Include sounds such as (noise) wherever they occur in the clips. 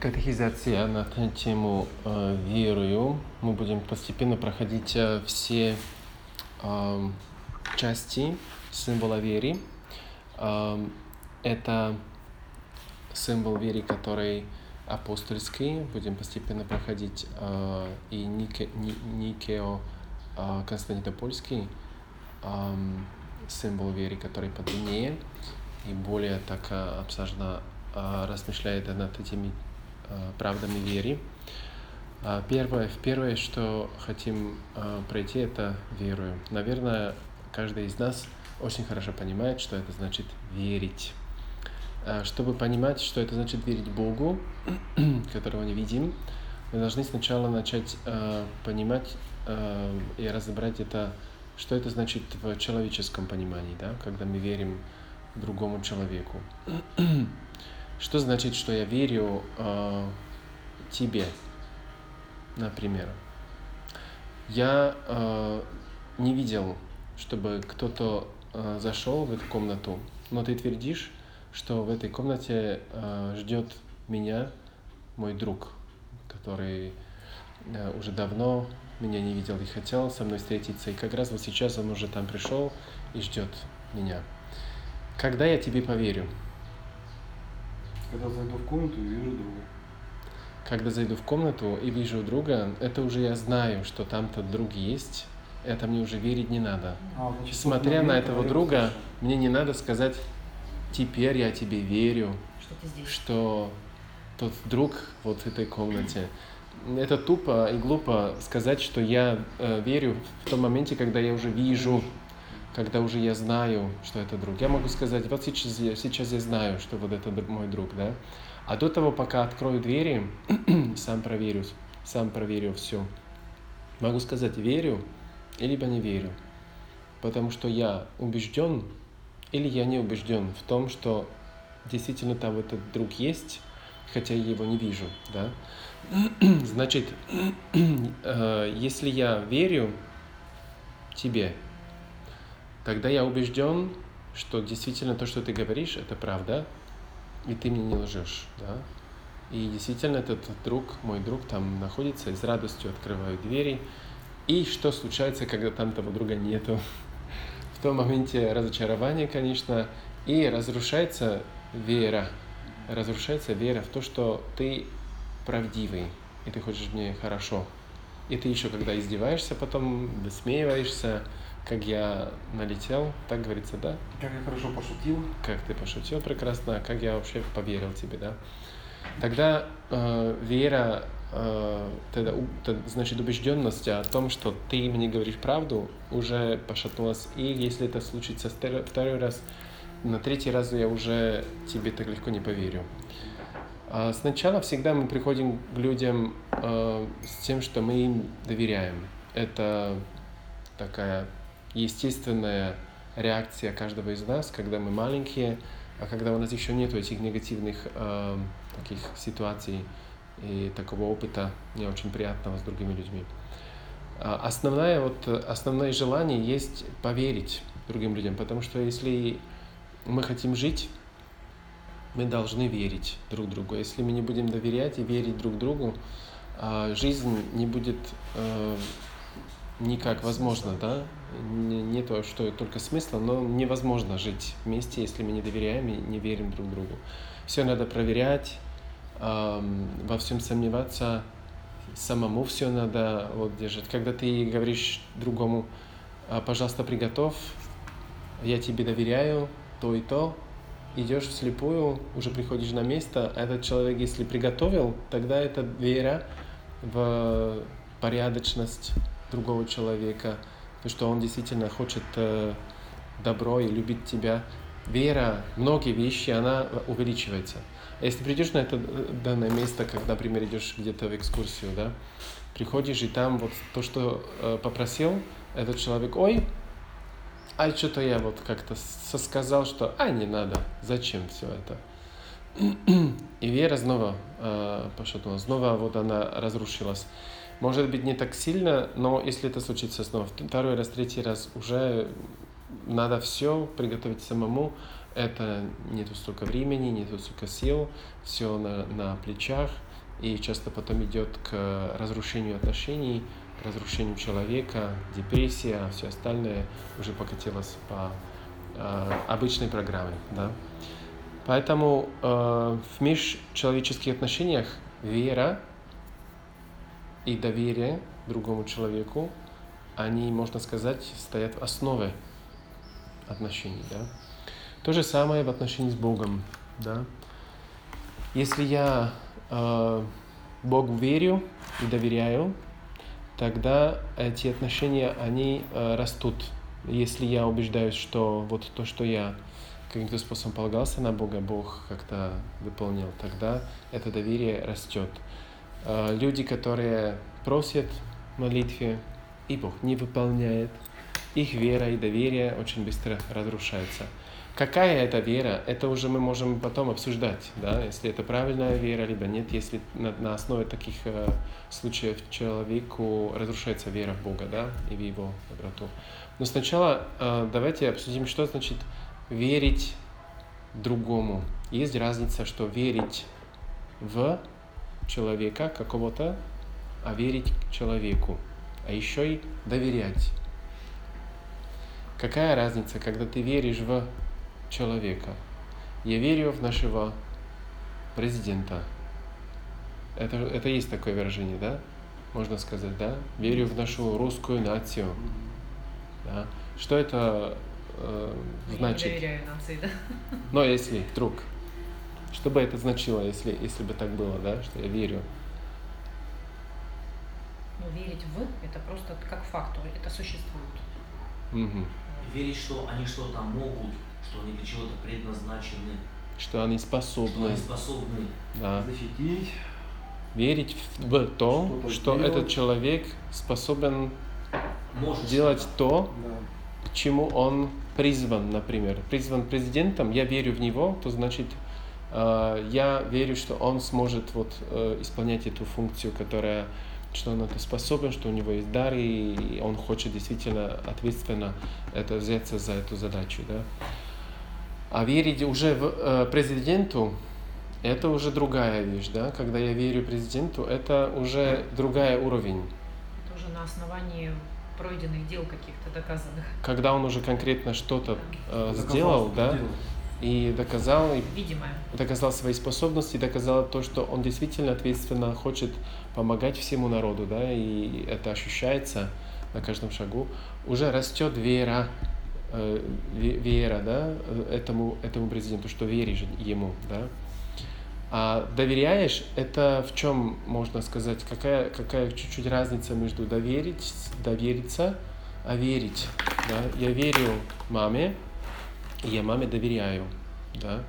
Катехизация на тему э, «Верую». Мы будем постепенно проходить э, все э, части символа веры. Э, это символ веры, который апостольский. Будем постепенно проходить э, и Нике, Ни, Никео э, Константинопольский э, символ веры, который подлиннее и более так э, обсажно э, размышляет над этими правдами веры. Э, первое, первое, что хотим э, пройти, это верую. Наверное, каждый из нас очень хорошо понимает, что это значит верить. Э, чтобы понимать, что это значит верить Богу, (clears throat) которого не видим, мы должны сначала начать э, понимать э, и разобрать это, что это значит в человеческом понимании, да, когда мы верим другому человеку. (clears throat) Что значит, что я верю э, тебе, например? Я э, не видел, чтобы кто-то э, зашел в эту комнату, но ты твердишь, что в этой комнате э, ждет меня мой друг, который э, уже давно меня не видел и хотел со мной встретиться. И как раз вот сейчас он уже там пришел и ждет меня. Когда я тебе поверю? Когда зайду в комнату и вижу друга. Когда зайду в комнату и вижу друга, это уже я знаю, что там-то друг есть. Это мне уже верить не надо. А, значит, Смотря на этого друга, услышал. мне не надо сказать, теперь я тебе верю, Что ты здесь? что тот друг вот в этой комнате. Это тупо и глупо сказать, что я э, верю в том моменте, когда я уже вижу, когда уже я знаю, что это друг. Я могу сказать, вот сейчас я, сейчас я знаю, что вот это мой друг, да. А до того, пока открою двери, (clears throat) сам проверю, сам проверю все. Могу сказать, верю, либо не верю. Потому что я убежден, или я не убежден в том, что действительно там этот друг есть, хотя я его не вижу, да. (clears throat) Значит, (clears throat) э, если я верю тебе, тогда я убежден, что действительно то, что ты говоришь, это правда, и ты мне не лжешь, да. И действительно этот друг, мой друг там находится, и с радостью открываю двери. И что случается, когда там того друга нету? (laughs) В том моменте разочарование, конечно, и разрушается вера. Разрушается вера в то, что ты правдивый, и ты хочешь мне хорошо. И ты еще, когда издеваешься, потом высмеиваешься, как я налетел, так говорится, да? Как я хорошо пошутил. как ты пошутил прекрасно, как я вообще поверил тебе, да? Тогда э, вера, э, тогда, у- т- значит убежденность о том, что ты мне говоришь правду, уже пошатнулась. И если это случится второй раз, на третий раз я уже тебе так легко не поверю. А Сначала всегда мы приходим к людям э, с тем, что мы им доверяем. Это такая естественная реакция каждого из нас, когда мы маленькие, а когда у нас еще нет этих негативных э, таких ситуаций и такого опыта не очень приятного с другими людьми. А Основное, вот, основное желание есть поверить другим людям, потому что если мы хотим жить, мы должны верить друг другу. Если мы не будем доверять и верить друг другу, а, жизнь не будет э, никак возможно, да? Не, не то, что только смысла, но невозможно жить вместе, если мы не доверяем и не верим друг другу. Все надо проверять, ам, во всем сомневаться, самому все надо вот держать. Когда ты говоришь другому, «А, пожалуйста, приготовь, я тебе доверяю, то и то, идешь вслепую, уже приходишь на место, а этот человек, если приготовил, тогда это вера в порядочность другого человека, что он действительно хочет э, добро и любит тебя. Вера, многие вещи, она увеличивается. А если придешь на это э, данное место, как, например, идешь где-то в экскурсию, да, приходишь и там вот то, что э, попросил этот человек, ой, а что-то я вот как-то со- сказал, что а не надо, зачем все это. (clears throat) И вера снова э, пошатнулась, снова вот она разрушилась. Может быть не так сильно, но если это случится снова второй раз, третий раз, уже надо все приготовить самому. Это нету столько времени, нету столько сил, все на, на плечах. и часто потом идет к разрушению отношений, к разрушению человека, депрессия, а все остальное уже покатилось по э, обычной программе. Да? Поэтому э, в межчеловеческих отношениях вера и доверие другому человеку, они, можно сказать, стоят в основе отношений. Да? То же самое в отношении с Богом. Да? Если я э, Богу верю и доверяю, тогда эти отношения, они э, растут. Если я убеждаюсь, что вот то, что я каким-то способом полагался на Бога, Бог как-то выполнил, тогда это доверие растет. Э, люди, которые просят молитве, и Бог не выполняет, их вера и доверие очень быстро разрушается. Какая это вера, это уже мы можем потом обсуждать, да, если это правильная вера, либо нет, если на, на основе таких э, случаев человеку разрушается вера в Бога, да, и в Его доброту. Но сначала э, давайте обсудим, что значит верить другому. Есть разница, что верить в человека какого-то, а верить человеку, а еще и доверять. Какая разница, когда ты веришь в человека. Я верю в нашего президента. Это, это есть такое выражение, да? Можно сказать, да? Верю в нашу русскую нацию. Да? Что это э, значит? Я доверяю нации, да? Но если вдруг, что бы это значило, если, если бы так было, да, что я верю? Ну, верить в это просто как факту, это существует. Угу. Верить, что они что-то могут, что они для чего-то предназначены. Что они способны. Что они способны да. защитить. Верить в то, что, что этот человек способен Может делать то, да. к чему он призван, например. Призван президентом, я верю в него, то значит, я верю, что он сможет вот, э, исполнять эту функцию, которая что он это способен, что у него есть дар, и он хочет действительно ответственно это взяться за эту задачу. Да? А верить уже в э, президенту, это уже другая вещь, да? Когда я верю президенту, это уже другая уровень. Это уже на основании пройденных дел каких-то доказанных. Когда он уже конкретно что-то э, сделал, да? И доказал, и Видимое. доказал свои способности, доказал то, что он действительно ответственно хочет помогать всему народу, да, и это ощущается на каждом шагу. Уже растет вера э, вера, да, этому, этому президенту, что веришь ему, да. А доверяешь, это в чем можно сказать, какая, какая чуть-чуть разница между доверить, довериться, а верить, да. Я верю маме, я маме доверяю, да.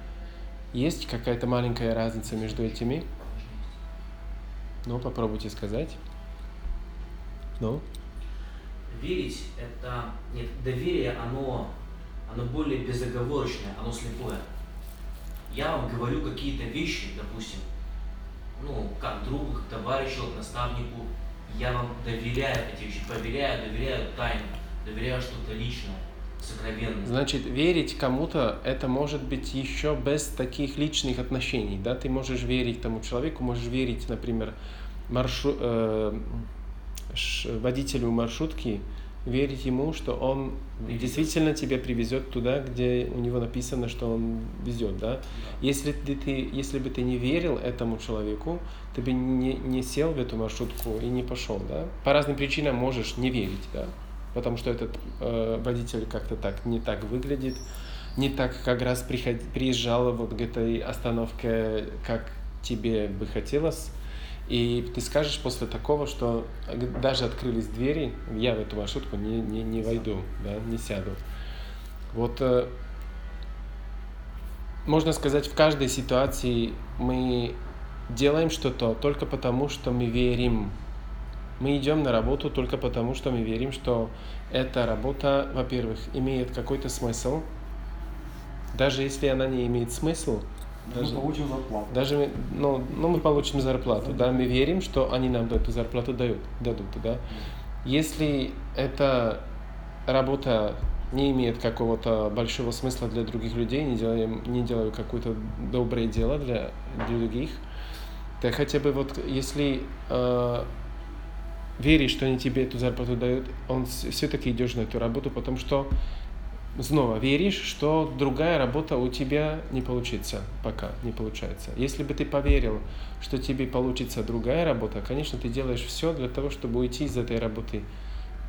Есть какая-то маленькая разница между этими? Ну, попробуйте сказать. Ну? верить это нет доверие оно оно более безоговорочное оно слепое я вам говорю какие-то вещи допустим ну как другу как товарищу как наставнику я вам доверяю эти вещи проверяю доверяю тайну доверяю что-то личное сокровенное значит верить кому-то это может быть еще без таких личных отношений да ты можешь верить тому человеку можешь верить например маршрут э, водителю маршрутки верить ему, что он действительно тебя привезет туда, где у него написано, что он везет, да? да. Если ты, ты, если бы ты не верил этому человеку, ты бы не, не сел в эту маршрутку и не пошел, да? По разным причинам можешь не верить, да? Потому что этот э, водитель как-то так не так выглядит, не так как раз приход, приезжал вот к этой остановке, как тебе бы хотелось и ты скажешь после такого, что даже открылись двери, я в эту маршрутку не, не, не войду, да, не сяду. Вот э, можно сказать, в каждой ситуации мы делаем что-то только потому, что мы верим. Мы идем на работу только потому, что мы верим, что эта работа, во-первых, имеет какой-то смысл. Даже если она не имеет смысл, даже, мы получим зарплату. Даже ну, ну, мы получим зарплату, да, мы верим, что они нам эту зарплату дают, дадут, да. Если эта работа не имеет какого-то большого смысла для других людей, не делаем, не делаю какое-то доброе дело для, для других, Ты хотя бы вот, если э, веришь, что они тебе эту зарплату дают, он все-таки идешь на эту работу, потому что снова веришь, что другая работа у тебя не получится, пока не получается. Если бы ты поверил, что тебе получится другая работа, конечно, ты делаешь все для того, чтобы уйти из этой работы.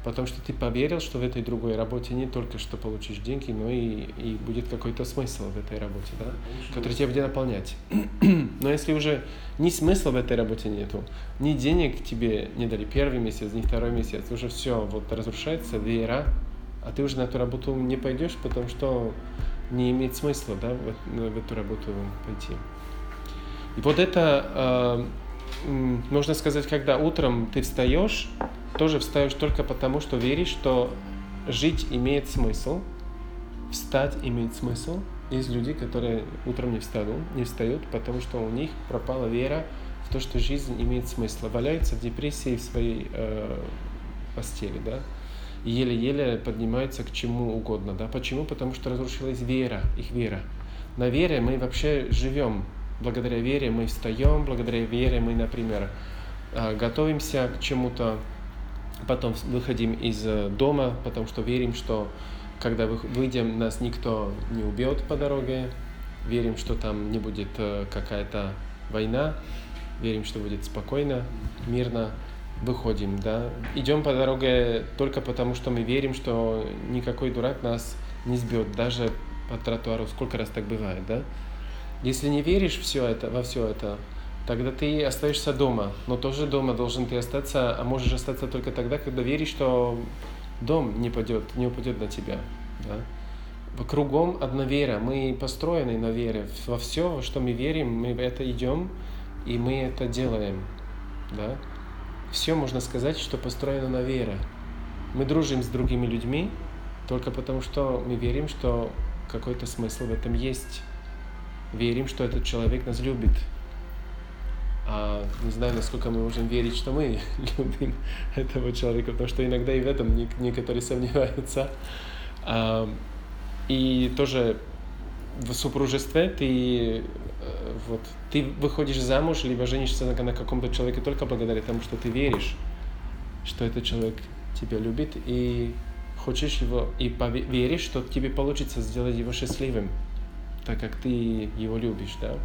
Потому что ты поверил, что в этой другой работе не только что получишь деньги, но и, и будет какой-то смысл в этой работе, да, который тебя будет наполнять. (clears throat) но если уже ни смысла в этой работе нету, ни денег тебе не дали первый месяц, ни второй месяц, уже все, вот разрушается вера, а ты уже на эту работу не пойдешь, потому что не имеет смысла, да, в, в эту работу пойти. И вот это, э, можно сказать, когда утром ты встаешь, тоже встаешь только потому, что веришь, что жить имеет смысл, встать имеет смысл. Есть люди, которые утром не встают, не встают, потому что у них пропала вера в то, что жизнь имеет смысл. Валяются в депрессии в своей э, постели, да, еле-еле поднимаются к чему угодно, да. Почему? Потому что разрушилась вера, их вера. На вере мы вообще живем. Благодаря вере мы встаем, благодаря вере мы, например, э, готовимся к чему-то, потом выходим из э, дома, потому что верим, что когда выйдем, нас никто не убьет по дороге, верим, что там не будет э, какая-то война, верим, что будет спокойно, мирно, выходим, да. Идем по дороге только потому, что мы верим, что никакой дурак нас не сбьет, даже по тротуару, сколько раз так бывает, да. Если не веришь все это, во все это, тогда ты остаешься дома. Но тоже дома должен ты остаться, а можешь остаться только тогда, когда веришь, что дом не падет, не упадет на тебя. Да? Кругом одна вера. Мы построены на вере. Во все, во что мы верим, мы в это идем, и мы это делаем. Да? Все можно сказать, что построено на вере. Мы дружим с другими людьми только потому, что мы верим, что какой-то смысл в этом есть. Верим, что этот человек нас любит а не знаю, насколько мы можем верить, что мы (laughs) любим этого человека, потому что иногда и в этом некоторые сомневаются. А, и тоже в супружестве ты, э, вот, ты выходишь замуж, либо женишься на, каком-то человеке только благодаря тому, что ты веришь, что этот человек тебя любит, и хочешь его, и веришь, что тебе получится сделать его счастливым, так как ты его любишь, да.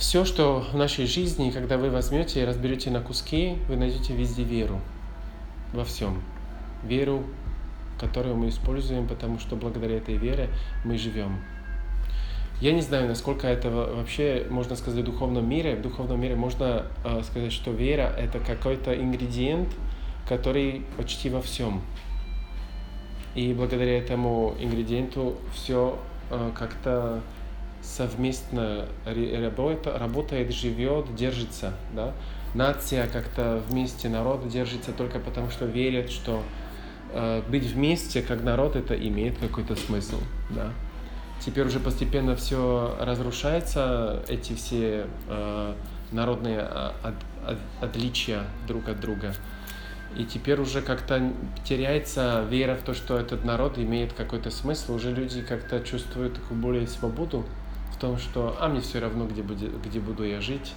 Все, что в нашей жизни, когда вы возьмете и разберете на куски, вы найдете везде веру. Во всем. Веру, которую мы используем, потому что благодаря этой вере мы живем. Я не знаю, насколько это вообще можно сказать в духовном мире. В духовном мире можно э, сказать, что вера это какой-то ингредиент, который почти во всем. И благодаря этому ингредиенту все э, как-то совместно работа, работает, живет, держится. Да? Нация как-то вместе, народ держится только потому, что верят, что э, быть вместе как народ это имеет какой-то смысл. Да? Теперь уже постепенно все разрушается, эти все э, народные а, от, от, отличия друг от друга. И теперь уже как-то теряется вера в то, что этот народ имеет какой-то смысл. Уже люди как-то чувствуют такую более свободу том, что а мне все равно, где, будет, где буду я жить,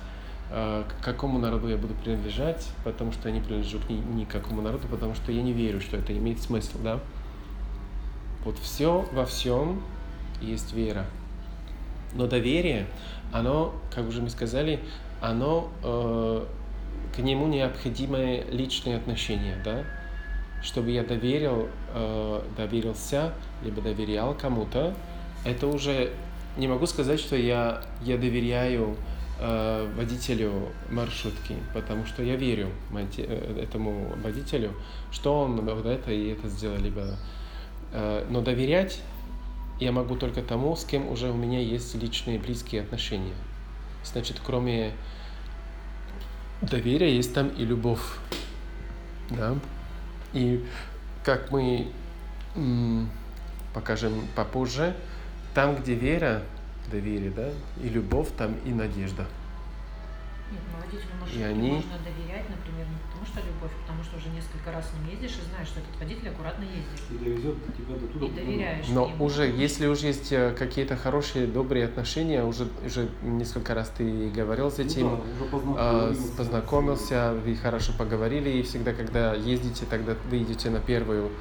э, к какому народу я буду принадлежать, потому что я не принадлежу к ни, ни к какому народу, потому что я не верю, что это имеет смысл, да. Вот все во всем есть вера. Но доверие, оно, как уже мы сказали, оно э, к нему необходимое личные отношения, да. Чтобы я доверил, э, доверился, либо доверял кому-то, это уже не могу сказать, что я, я доверяю э, водителю маршрутки, потому что я верю э, этому водителю, что он вот это и это сделал, либо... Э, но доверять я могу только тому, с кем уже у меня есть личные близкие отношения. Значит, кроме доверия есть там и любовь. Да? И как мы покажем попозже, там, где вера, доверие, да, и любовь, там и надежда. Нет, ну, водителю И они- можно доверять, например, не потому что любовь, а потому что уже несколько раз с ним ездишь и знаешь, что этот водитель аккуратно ездит. И довезет тебя до туда. И доверяешь Но ему. уже, если уже есть э, какие-то хорошие, добрые отношения, уже, уже несколько раз ты говорил с этим, Ну, да, уже а, познакомился. познакомился, вы хорошо поговорили, и всегда, когда ездите, тогда вы идете на первую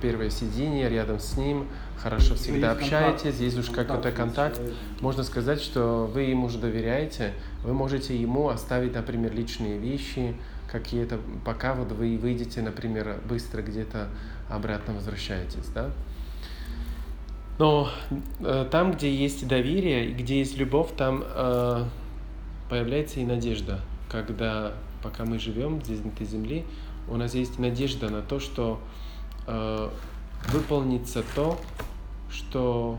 первое сиденье рядом с ним, хорошо Уже всегда общаетесь, есть уж какой-то контакт. Можно сказать, что вы ему уже доверяете, вы можете ему оставить, например, личные вещи какие-то, пока вот вы выйдете, например, быстро где-то обратно возвращаетесь, да? Но э, там, где есть доверие, где есть любовь, там э, появляется и надежда. Когда, пока мы живем здесь, на этой земле, у нас есть надежда на то, что э, выполнится то, что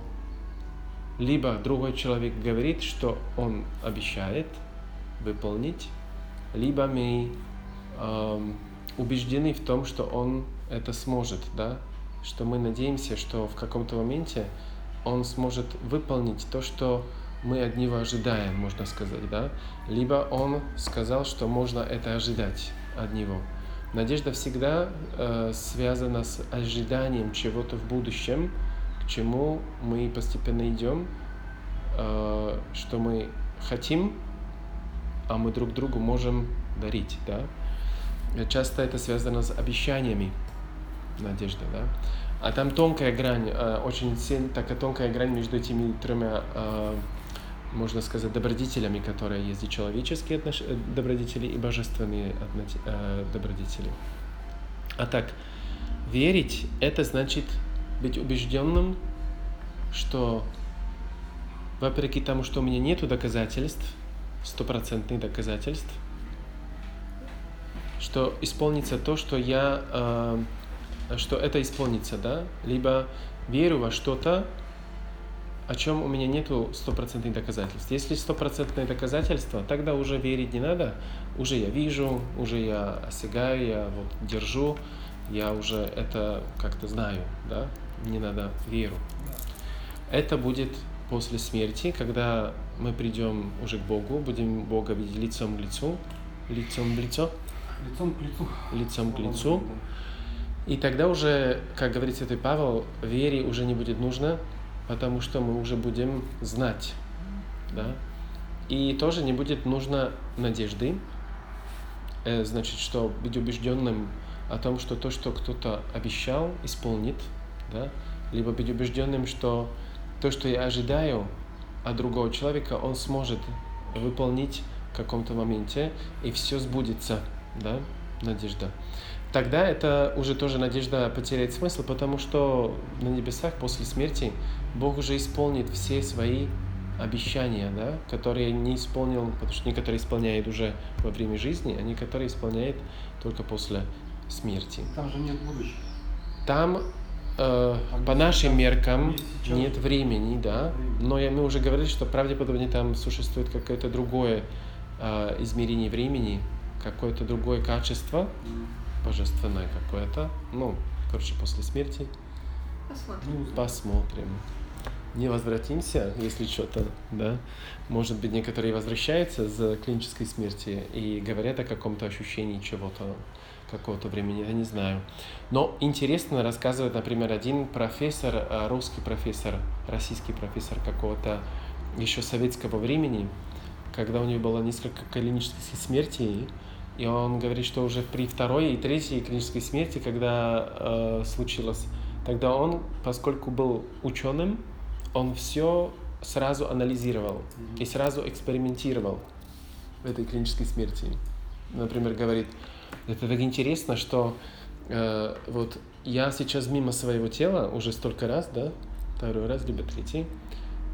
либо другой человек говорит, что он обещает выполнить, либо мы эм, убеждены в том, что он это сможет, да, что мы надеемся, что в каком-то моменте он сможет выполнить то, что мы от него ожидаем, можно сказать, да, либо он сказал, что можно это ожидать от него. Надежда всегда э, связана с ожиданием чего-то в будущем, к чему мы постепенно идем, э, что мы хотим, а мы друг другу можем дарить, да. Часто это связано с обещаниями, надежда, да. А там тонкая грань, э, очень сильно, такая тонкая грань между этими тремя, э, можно сказать, добродетелями, которые есть и человеческие отнош... э, добродетели, и божественные одно- э, добродетели. А так, верить – это значит быть убежденным, что вопреки тому, что у меня нет доказательств, стопроцентных доказательств, что исполнится то, что я, э, что это исполнится, да, либо верю во что-то, о чем у меня нету стопроцентных доказательств. Если стопроцентные доказательства, тогда уже верить не надо, уже я вижу, уже я осягаю, я вот держу, я уже это как-то знаю, да, не надо веру. Это будет после смерти, когда мы придем уже к Богу, будем Бога видеть лицом к лицу, лицом в лицо, Лицом к лицу. лицом к лицу. И тогда уже, как говорит Святой Павел, вере уже не будет нужно, потому что мы уже будем знать. Да? И тоже не будет нужно надежды, э, значит, что быть убежденным о том, что то, что кто-то обещал, исполнит, да? либо быть убежденным, что то, что я ожидаю от другого человека, он сможет выполнить в каком-то моменте, и все сбудется, да, надежда. Тогда это уже тоже надежда потеряет смысл, потому что на небесах после смерти Бог уже исполнит все свои обещания, да, которые не исполнил, потому что некоторые исполняют уже во время жизни, а некоторые исполняют только после смерти. Там же нет будущего. Там э, Там по нашим сейчас, меркам нет времени, да, Времени. но я, мы уже говорили, что правдеподобнее там существует какое-то другое э, измерение времени, какое-то другое качество, божественное какое-то, ну, короче, после смерти Посмотрим. Посмотрим. Не возвратимся, если что-то, да. Может быть, некоторые возвращаются с клинической смерти и говорят о каком-то ощущении чего-то, какого-то времени, я не знаю. Но интересно рассказывает, например, один профессор, э, русский профессор, российский профессор какого-то еще советского времени, когда у него было несколько клинических смертей, и он говорит, что уже при второй и третьей клинической смерти, когда э, случилось, тогда он, поскольку был ученым, он все сразу анализировал и сразу экспериментировал в этой клинической смерти. Например, говорит, это так интересно, что э, вот я сейчас мимо своего тела уже столько раз, да, второй раз, либо третий,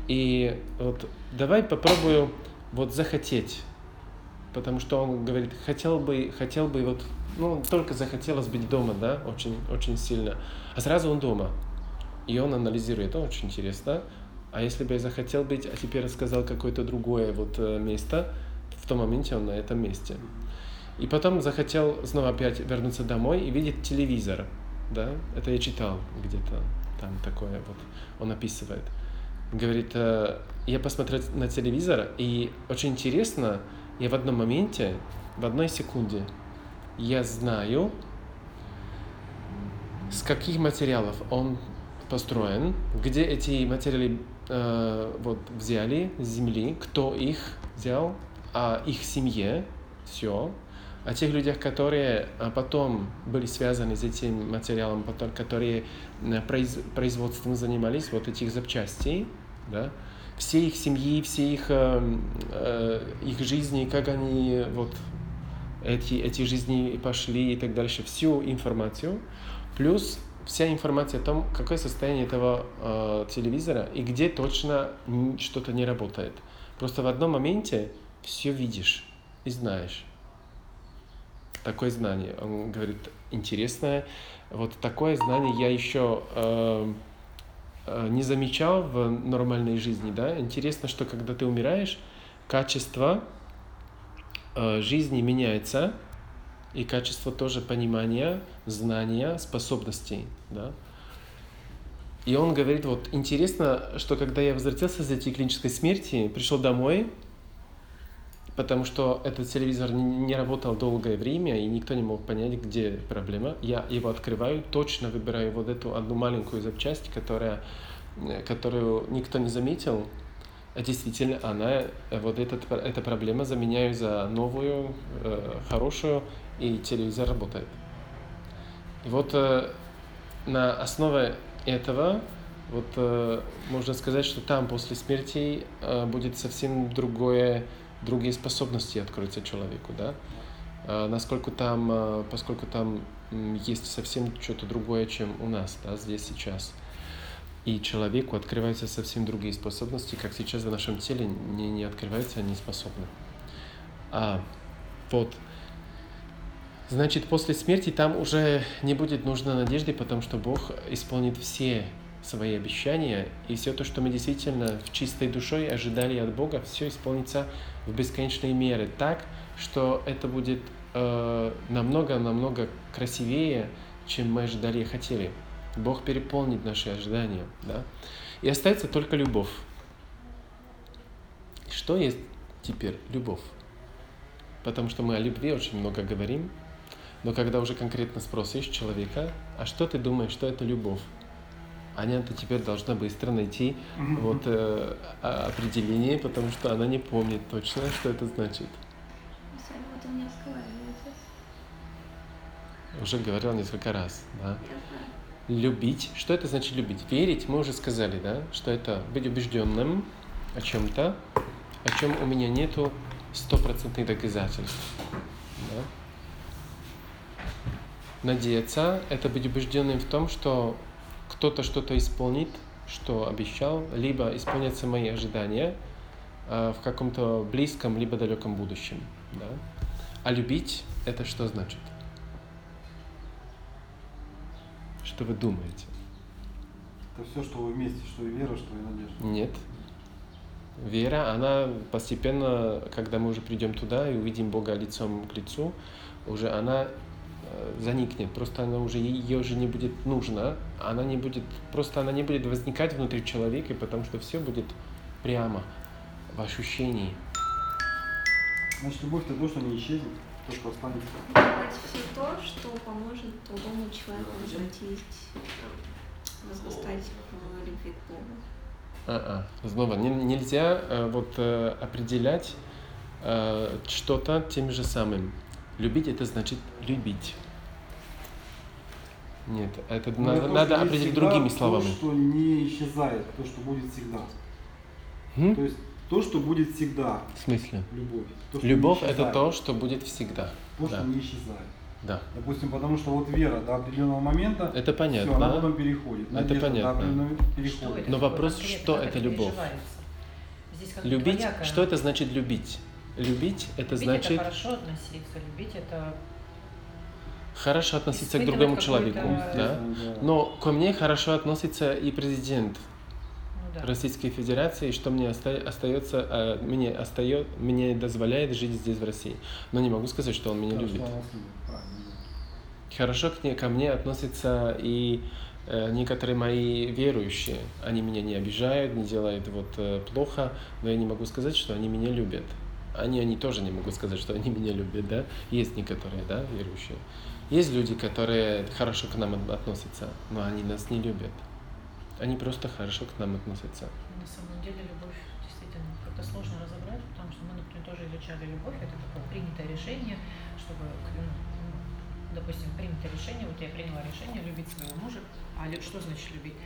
и вот давай попробую вот захотеть, потому что он говорит, хотел бы, хотел бы вот, ну, только захотелось быть дома, да, очень, очень сильно, а сразу он дома, и он анализирует, это очень интересно, а если бы я захотел быть, а теперь рассказал какое-то другое вот э, место, в том моменте он на этом месте. И потом захотел снова опять вернуться домой и видеть телевизор, да, это я читал где-то, там такое вот, он описывает. Говорит, э, я посмотрел на телевизор, и очень интересно, И в одном моменте, в одной секунде, я знаю, с каких материалов он построен, где эти материалы э, вот взяли с земли, кто их взял, о их семье, все, о тех людях, которые а, потом были связаны с этим материалом, потом, которые э, произ, производством занимались, вот этих запчастей, да, все их семьи, все их, э, э, их жизни, как они вот эти, эти жизни пошли и так дальше, всю информацию, плюс вся информация о том, какое состояние этого э, телевизора и где точно что-то не работает. Просто в одном моменте все видишь и знаешь. Такое знание. Он говорит, интересное. Вот такое знание я еще э, э, не замечал в нормальной жизни. Да? Интересно, что когда ты умираешь, качество э, жизни меняется, и качество тоже понимания, знания, способностей. Да? И он говорит, вот интересно, что когда я возвратился из этой клинической смерти, пришел домой, потому что этот телевизор не работал долгое время, и никто не мог понять, где проблема. Я его открываю, точно выбираю вот эту одну маленькую запчасть, которая, э, которую никто не заметил. А действительно, она, э, вот этот, эта проблема заменяю за новую, э, хорошую, и телевизор работает. И вот э, на основе этого вот э, можно сказать, что там после смерти э, будет совсем другое, другие способности откроются человеку, да. Э, насколько там, э, поскольку там э, есть совсем что-то другое, чем у нас, да, здесь сейчас. И человеку открываются совсем другие способности, как сейчас в нашем теле не, не открываются, они способны. А, вот. Значит, после смерти там уже не будет нужна надежды, потому что Бог исполнит все свои обещания, и все то, что мы действительно в чистой душой ожидали от Бога, все исполнится в бесконечной мере так, что это будет э, намного-намного красивее, чем мы ожидали и хотели. Бог переполнит наши ожидания, да? И остается только любовь. Что есть теперь любовь? Потому что мы о любви очень много говорим, но когда уже конкретно спросишь человека, а что ты думаешь, что это любовь? Аня-то теперь должна быстро найти вот э, определение, потому что она не помнит точно, что это значит. Уже говорил несколько раз, да. Любить. Что это значит любить? Верить, мы уже сказали, да, что это быть убежденным о чем-то, о чем у меня нету стопроцентных доказательств. Да? Надеяться – это быть убежденным в том, что кто-то что-то исполнит, что обещал, либо исполнятся мои ожидания э, в каком-то близком либо далеком будущем. Да? А любить – это что значит? Что вы думаете? Это все, что вы вместе, что и вера, что и надежда. Нет. Вера, она постепенно, когда мы уже придем туда и увидим Бога лицом к лицу, уже она заникнет, просто она уже ее уже не будет нужна, она не будет, просто она не будет возникать внутри человека, потому что все будет прямо в ощущении. Значит, любовь это то, что не исчезнет, то, что останется. Делать все то, что поможет другому человеку возвратить, возрастать в любви к Богу. А, а. Снова, не, нельзя э, вот э, определять э, что-то тем же самым. Любить это значит любить. Нет, это Но надо, то, надо определить другими словами. То, что не исчезает, то, что будет всегда. М? То есть то, что будет всегда. В смысле? Любовь. То, Любовь это то, что будет всегда. То, да. что не исчезает. Да. Допустим, потому что вот вера до определенного момента, Это понятно. все, она потом переходит. Это Надежда понятно. До определенного Что переходит. это Но вопрос, что это любовь? Здесь как бы Любить, двоякое. что это значит любить? Любить это Любить значит это хорошо относиться, любить это хорошо относиться к другому человеку, да? Но ко мне хорошо относится и президент ну да. Российской Федерации, что мне оста- остается, э, мне остает, мне дозволяет жить здесь в России. Но не могу сказать, что он меня Хорошо, любит. Хорошо к ней, ко мне относятся и э, некоторые мои верующие. Они меня не обижают, не делают вот э, плохо, но я не могу сказать, что они меня любят. Они, они тоже не могут сказать, что они (laughs) меня любят, да? Есть некоторые, да, верующие. Есть люди, которые хорошо к нам относятся, но они нас не любят. Они просто хорошо к нам относятся. На самом деле любовь действительно как-то сложно разобрать, потому что мы, например, тоже изучали любовь, это такое принятое решение, чтобы, ну, допустим, принято решение, вот я приняла решение любить своего мужа, а что значит любить?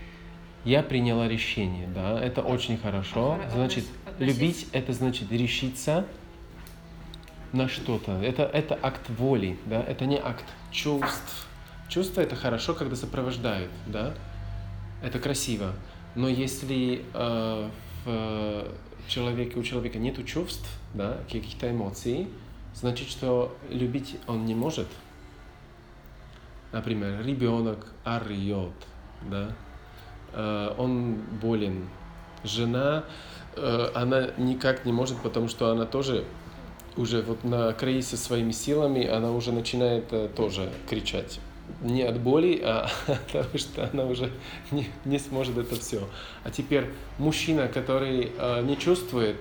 Я приняла решение, да, это очень хорошо. Относ- Значит, относиться- любить это значит решиться на что-то. Это, это акт воли, да, это не акт чувств. Чувства это хорошо, когда сопровождают, да, это красиво. Но если э, в человеке, у человека нет чувств, да, каких-то эмоций, значит, что любить он не может. Например, ребенок орет, да, он болен. Жена, э, она никак не может, потому что она тоже уже вот на крае со своими силами, она уже начинает э, тоже кричать. Не от боли, а (laughs) от того, что она уже не, не сможет это все. А теперь мужчина, который э, не чувствует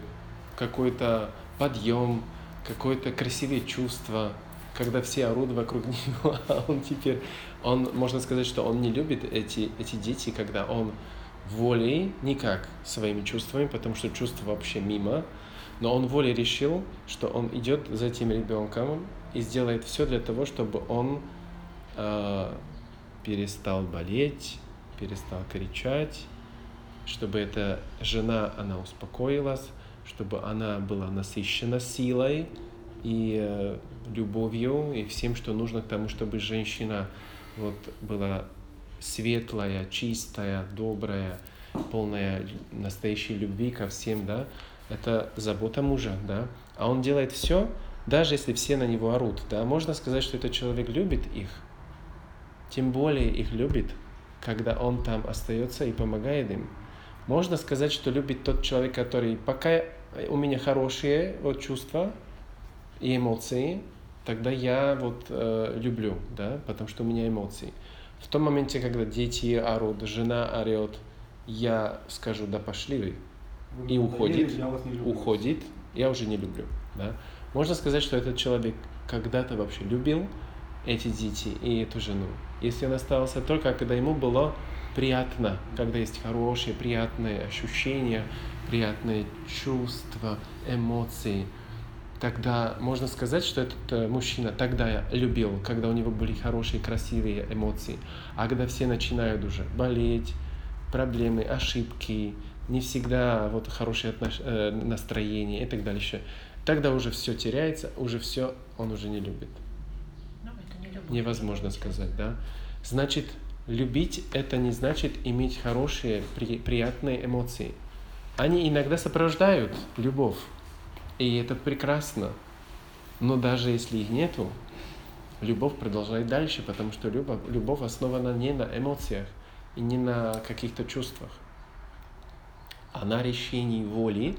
какой-то подъем, какое-то красивое чувство, когда все орут вокруг (laughs) него, а он теперь, он, можно сказать, что он не любит эти, эти дети, когда он волей, никак своими чувствами, потому что чувства вообще мимо, но он волей решил, что он идет за этим ребенком и сделает все для того, чтобы он э, перестал болеть, перестал кричать, чтобы эта жена, она успокоилась, чтобы она была насыщена силой и э, любовью и всем, что нужно к тому, чтобы женщина вот была светлая, чистая, добрая, полная настоящей любви ко всем, да, это забота мужа, да, а он делает все, даже если все на него орут, да, можно сказать, что этот человек любит их, тем более их любит, когда он там остается и помогает им. Можно сказать, что любит тот человек, который пока у меня хорошие вот чувства и эмоции, тогда я вот э, люблю, да, потому что у меня эмоции. В том моменте, когда дети орут, жена орет, я скажу, да пошли вы, Вы и уходит, я уходит, я уже не люблю. Да? Можно сказать, что этот человек когда-то вообще любил эти дети и эту жену. Если он остался только, когда ему было приятно, когда есть хорошие, приятные ощущения, приятные чувства, эмоции, тогда можно сказать, что этот э, мужчина тогда любил, когда у него были хорошие, красивые эмоции. А когда все начинают уже болеть, проблемы, ошибки, не всегда вот хорошее отнош... э, настроение и так дальше, тогда уже все теряется, уже все он уже не любит. Ну, не любовь. Невозможно сказать, да? Значит, любить это не значит иметь хорошие, при- приятные эмоции. Они иногда сопровождают любовь, и это прекрасно. Но даже если их нету, любовь продолжает дальше, потому что любовь, любовь основана не на эмоциях и не на каких-то чувствах, а на решении воли,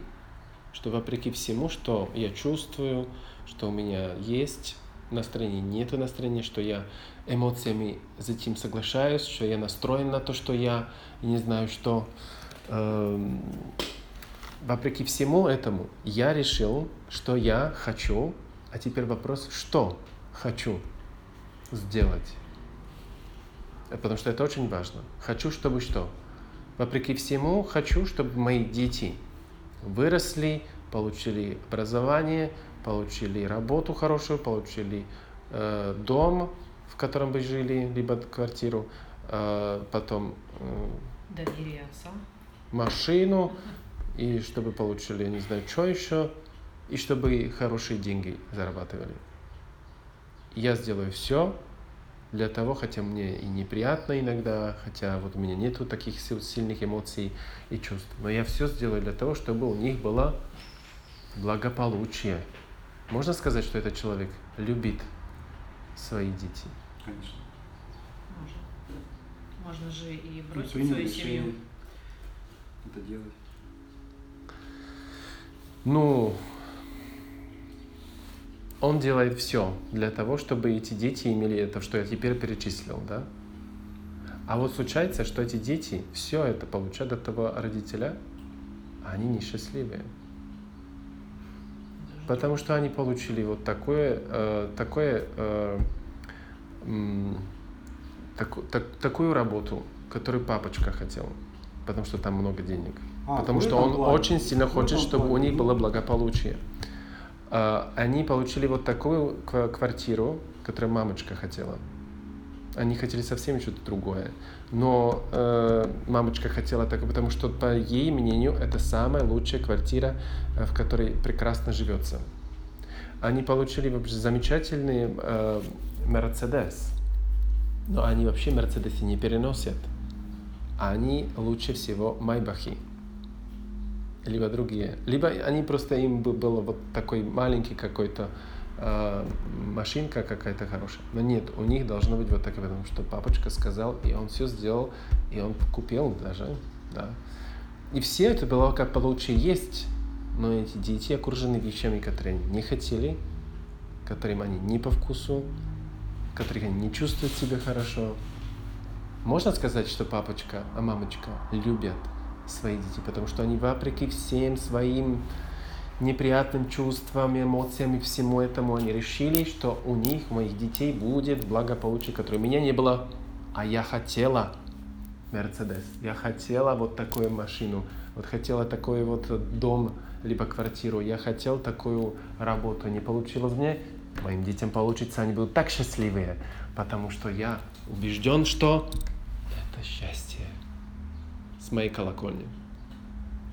что вопреки всему, что я чувствую, что у меня есть настроение, нету настроения, что я эмоциями этим соглашаюсь, что я настроен на то, что я не знаю, что эм, вопреки всему этому я решил, что я хочу, а теперь вопрос, что хочу сделать. Э, Потому что это очень важно. Хочу, чтобы что? Вопреки всему, хочу, чтобы мои дети выросли, получили образование, получили работу хорошую, получили э, дом, в котором бы жили, либо квартиру, э, потом э, Доверие отца. машину, (laughs) и чтобы получили, не знаю, что еще, и чтобы хорошие деньги зарабатывали. Я сделаю все для того, хотя мне и неприятно иногда, хотя вот у меня нету таких сил- сильных эмоций и чувств, но я все сделаю для того, чтобы у них было благополучие. Можно сказать, что этот человек любит свои дети. Конечно. Можно. Можно же и Ну, бросить принял свою семью. это делать. Ну, он делает все для того, чтобы эти дети имели это, что я теперь перечислил, да? А вот случается, что эти дети все это получают от того родителя, а они несчастливые. Потому что они получили вот такое, э, такое, э, м, таку- так- такую работу, которую папочка хотел. Потому что там много денег. А, потому что он плане. очень сильно хочет, чтобы у плане. них было благополучие. А, Они получили вот такую ква- квартиру, которую мамочка хотела. Они хотели совсем что-то другое. Но э, мамочка хотела так, потому что, по ей мнению, это самая лучшая квартира, э, в которой прекрасно живется. Они получили вообще замечательный э, Мерседес. Но они вообще Мерседесы не переносят. Они лучше всего Майбахи. Либо другие. Либо они просто им бы- было вот такой маленький какой-то э, машинка какая-то хорошая. Но нет, у них должно быть вот так, потому что папочка сказал, и он все сделал, и он купил даже, да. И все это было как получше есть, но эти дети окружены вещами, которые они не хотели, которым они не по вкусу, которых они не чувствуют себя хорошо. Можно сказать, что папочка, а мамочка любят своих детей, потому что они вопреки всем своим неприятным чувствам, эмоциям и всему этому, они решили, что у них, у моих детей будет благополучие, которое у меня не было, а я хотела Мерседес, я хотела вот такую машину, вот хотела такой вот дом, либо квартиру, я хотел такую работу, не получилось мне, моим детям получится, они будут так счастливые, потому что я убежден, что это счастье с моей колокольни.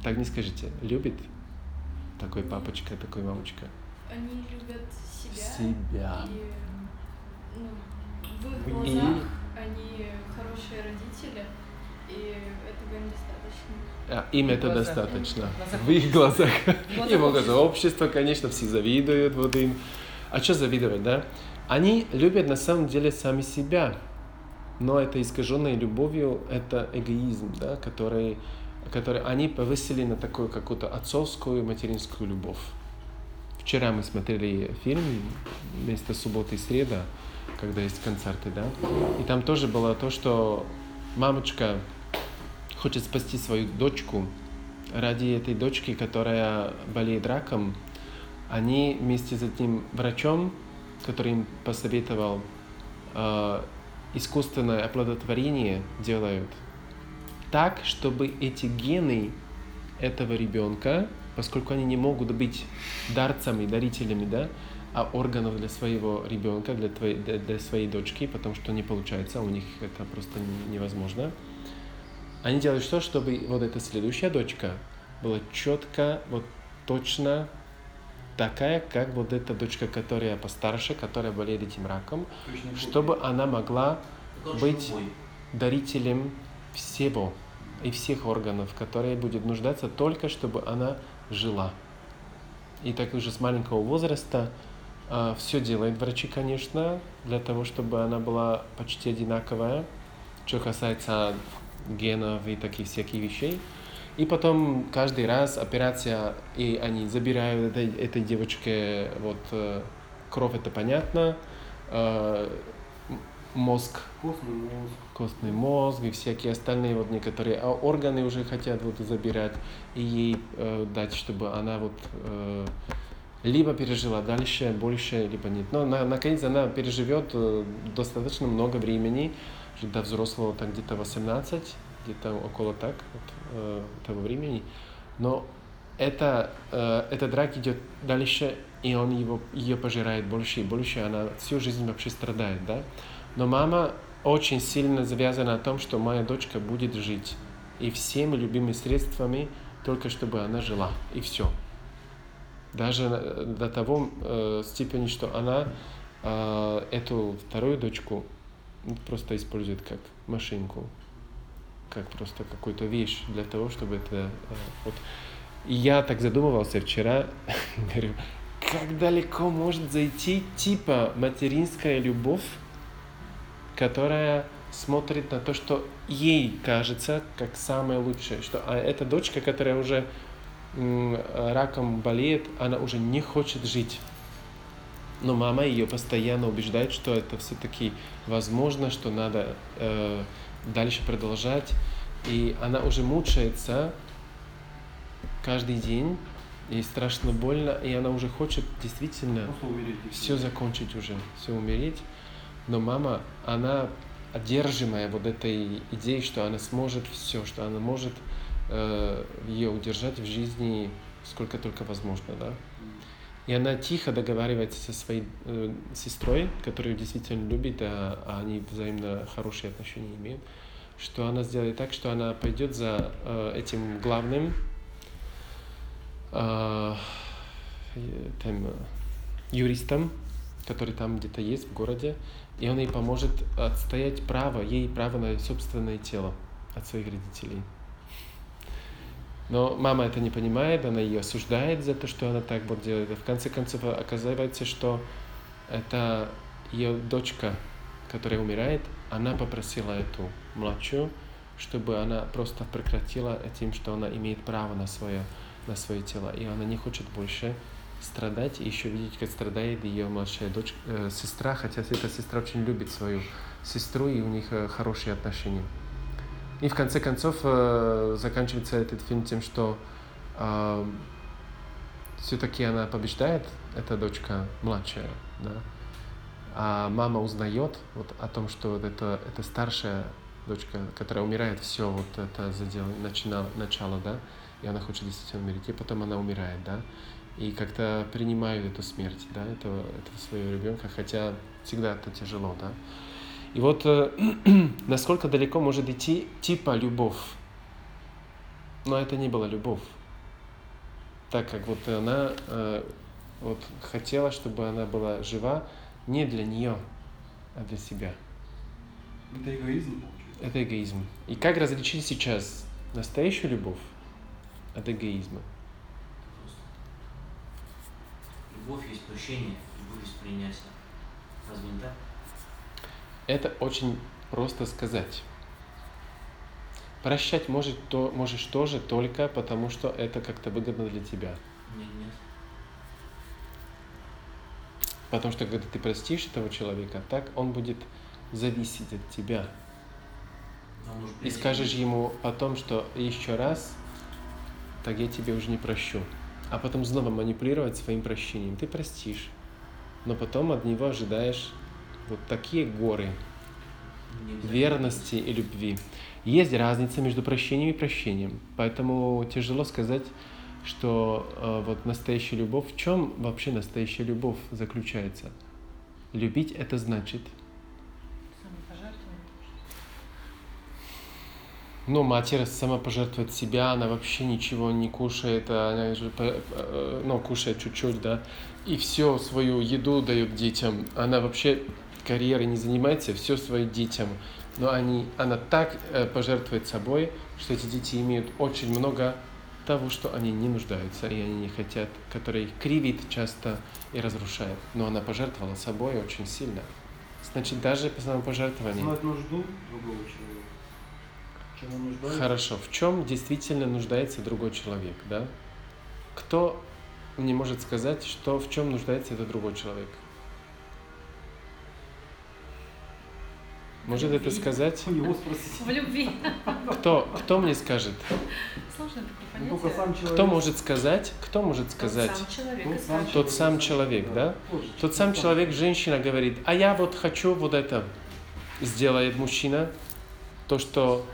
Так не скажите, любит такой папочка, такой мамочка? Они любят себя. Себя. И ну, в их И- глазах они хорошие родители, и этого им достаточно. А, им В их это глазах. достаточно. В глазах В их глазах. И в глазах (laughs) общества, конечно, все завидуют вот им. А что завидовать, да? Они любят на самом деле сами себя. Но это искаженной любовью, это эгоизм, да, который, который они повысили на такую какую-то отцовскую материнскую любовь. Вчера мы смотрели фильм вместо субботы и среда, когда есть концерты, да, и там тоже было то, что мамочка хочет спасти свою дочку. Ради этой дочки, которая болеет раком, они вместе с этим врачом, который им посоветовал, э, искусственное оплодотворение делают так, чтобы эти гены этого ребенка, поскольку они не могут быть дарцами, дарителями, да, а органов для своего ребенка, для, твоей, для, своей дочки, потому что не получается, у них это просто не- невозможно. Они делают что, чтобы вот эта следующая дочка была четко, вот точно такая, как вот эта дочка, которая постарше, которая болеет этим раком, чтобы она могла быть дарителем всего и всех органов, которые будет нуждаться только, чтобы она жила. И так уже с маленького возраста все делает врачи, конечно, для того, чтобы она была почти одинаковая, что касается генов и таких всяких вещей. И потом каждый раз операция, и они забирают этой, этой девочке вот э, кровь, это понятно, э, мозг Костный мозг. костный мозг и всякие остальные вот некоторые а органы уже хотят вот забирать и ей э, дать, чтобы она вот э, либо пережила дальше больше, либо нет. Но на, наконец она переживет э, достаточно много времени, до взрослого так где-то 18, где-то около так э, того времени. Но это, э, этот рак идет дальше, и он его, ее пожирает больше и больше, она всю жизнь вообще страдает, да. Но мама очень сильно завязана на том, что моя дочка будет жить. И всеми любимыми средствами, только чтобы она жила. И все. Даже э, до того э, степени, что она э, эту вторую дочку просто использует как машинку, как просто какую-то вещь для того, чтобы это... э, вот. И я так задумывался вчера, (laughs) говорю, как далеко может зайти типа материнская любовь, которая смотрит на то, что ей кажется как самое лучшее, что а эта дочка, которая уже раком болеет, она уже не хочет жить. Но мама ее постоянно убеждает, что это все-таки возможно, что надо э, дальше продолжать. И она уже мучается каждый день ей страшно больно, и она уже хочет действительно умереть. все закончить уже, все умереть. Но мама, она одержимая вот этой идеей, что она сможет все, что она может э, ее удержать в жизни сколько только возможно, да. И она тихо договаривается со своей э, сестрой, которую действительно любит, а, а они взаимно хорошие отношения имеют, что она сделает так, что она пойдет за э, этим главным тем, э, юристом, который там где-то есть в городе, и он ей поможет отстоять право, ей право на собственное тело от своих родителей. Но мама это не понимает, она ее осуждает за то, что она так делает. И в конце концов оказывается, что это ее дочка, которая умирает, она попросила эту младшую, чтобы она просто прекратила этим, что она имеет право на свое, на свое тело. И она не хочет больше страдать и еще видеть, как страдает ее младшая дочь, э, сестра, хотя эта сестра очень любит свою сестру, и у них э, хорошие отношения. И в конце концов э, заканчивается этот фильм тем, что э, все-таки она побеждает, эта дочка младшая, да, а мама узнает вот о том, что вот это, это старшая дочка, которая умирает, все вот это задел, начинало, начало, да, и она хочет действительно умереть, и потом она умирает, да, и как-то принимают эту смерть, да, этого, этого своего ребенка, хотя всегда это тяжело, да. И вот э, (clears throat) насколько далеко может идти типа любовь. Но это не была любовь. Так как вот она э, вот хотела, чтобы она была жива не для нее, а для себя. Это эгоизм, получается. Это эгоизм. И как различить сейчас настоящую любовь от эгоизма? Просто. Любовь есть прощение, любовь есть принятие. Разве не так? Это очень просто сказать. Прощать может, то, можешь тоже только потому, что это как-то выгодно для тебя. Нет, нет. Потому что когда ты простишь этого человека, так он будет зависеть от тебя. Может И скажешь ему о том, что еще раз, так я тебе уже не прощу. А потом снова манипулировать своим прощением. Ты простишь, но потом от него ожидаешь вот такие горы верности и любви. Есть разница между прощением и прощением. Поэтому тяжело сказать, что э, вот настоящая любовь, в чем вообще настоящая любовь заключается? Любить это значит. Ну, матерь сама пожертвует себя, она вообще ничего не кушает, она же, э, ну, кушает чуть-чуть, да, и все свою еду дает детям. Она вообще карьерой не занимается, все своим детям. Но они, она так э, пожертвует собой, что эти дети имеют очень много того, что они не нуждаются и они не хотят, которое их кривит часто и разрушает. Но она пожертвовала собой очень сильно. Значит, даже по самопожертвованию. Знать нужду другого человека. Чем он нуждается. Хорошо. В чем действительно нуждается другой человек, да? Кто мне может сказать, что в чем нуждается этот другой человек? Может это сказать? У него спросить. В любви. Кто, кто мне скажет? Сложно такое Ну, понятие. только сам человек. Кто может сказать? Кто может Тот сказать? сам человек Тот сам. Тот сам человек, да? Тот же Тот сам человек, женщина говорит, а я вот хочу вот это. Сделает мужчина то, что,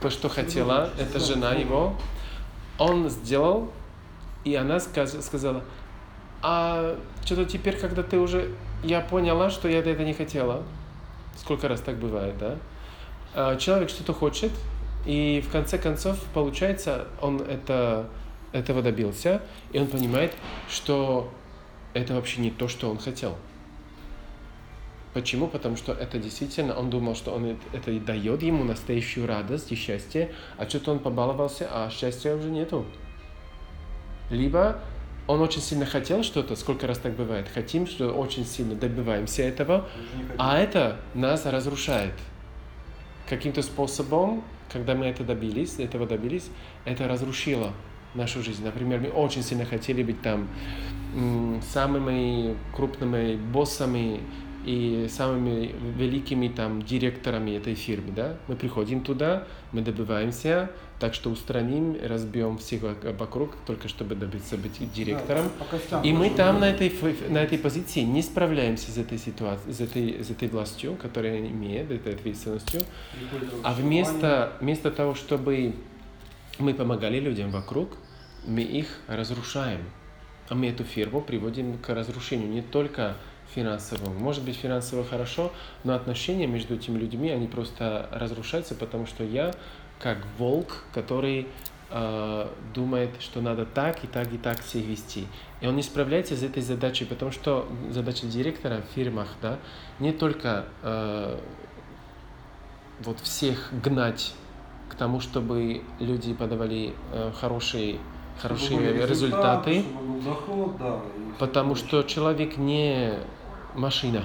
то, что хотела, это жена его. Он сделал, и она сказ- сказала, а что-то теперь, когда ты уже... Я поняла, что я это не хотела. Сколько раз так бывает, да? А Человек что-то хочет, и в конце концов, получается, он это, этого добился, и он понимает, что это вообще не то, что он хотел. Почему? Потому что это действительно, он думал, что он это- и дает ему настоящую радость и счастье, а что-то он побаловался, а счастья уже нету. Либо он очень сильно хотел что-то, сколько раз так бывает, хотим, что очень сильно добиваемся этого, а это нас разрушает. Каким-то способом, когда мы это добились, этого добились, это разрушило нашу жизнь. Например, мы очень сильно хотели быть там самыми крупными боссами и самыми великими там директорами этой фирмы, да? Мы приходим туда, мы добиваемся, так что устраним, разбьем всех вокруг, только чтобы добиться быть директором. Да, И мы там на этой, на этой позиции не справляемся с этой ситуацией, с этой, с этой властью, которая имеет, этой ответственностью. А вместо, вместо того, чтобы мы помогали людям вокруг, мы их разрушаем. А мы эту фирму приводим к разрушению не только финансовому. Может быть, финансово хорошо, но отношения между этими людьми, они просто разрушаются, потому что я как волк, который э, думает, что надо так и так и так всех вести. И он не справляется с этой задачей, потому что задача директора в фирмах, да, не только э, вот всех гнать к тому, чтобы люди подавали э, хорошие, хорошие были результаты, чтобы был доход, да. потому что человек не машина.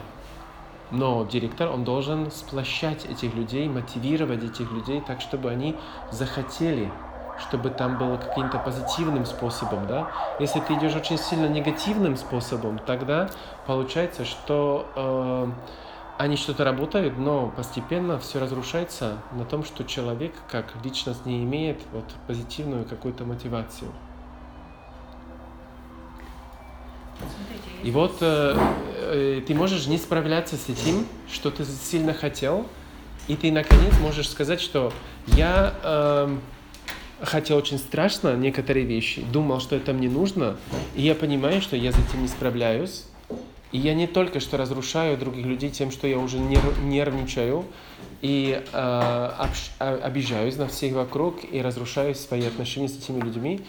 Но директор, он должен сплощать этих людей, мотивировать этих людей так, чтобы они захотели, чтобы там было каким-то позитивным способом, да. Если ты идешь очень сильно негативным способом, тогда получается, что э, они что-то работают, но постепенно все разрушается на том, что человек как личность не имеет вот позитивную какую-то мотивацию. И вот э, э, ты можешь не справляться с этим, что ты сильно хотел, и ты наконец можешь сказать, что я эм, хотел очень страшно некоторые вещи, думал, что это мне нужно, и я понимаю, что я с этим не справляюсь, и я не только что разрушаю других людей тем, что я уже нер- нервничаю и э, обш- а- обижаюсь на всех вокруг и разрушаю свои отношения с этими людьми.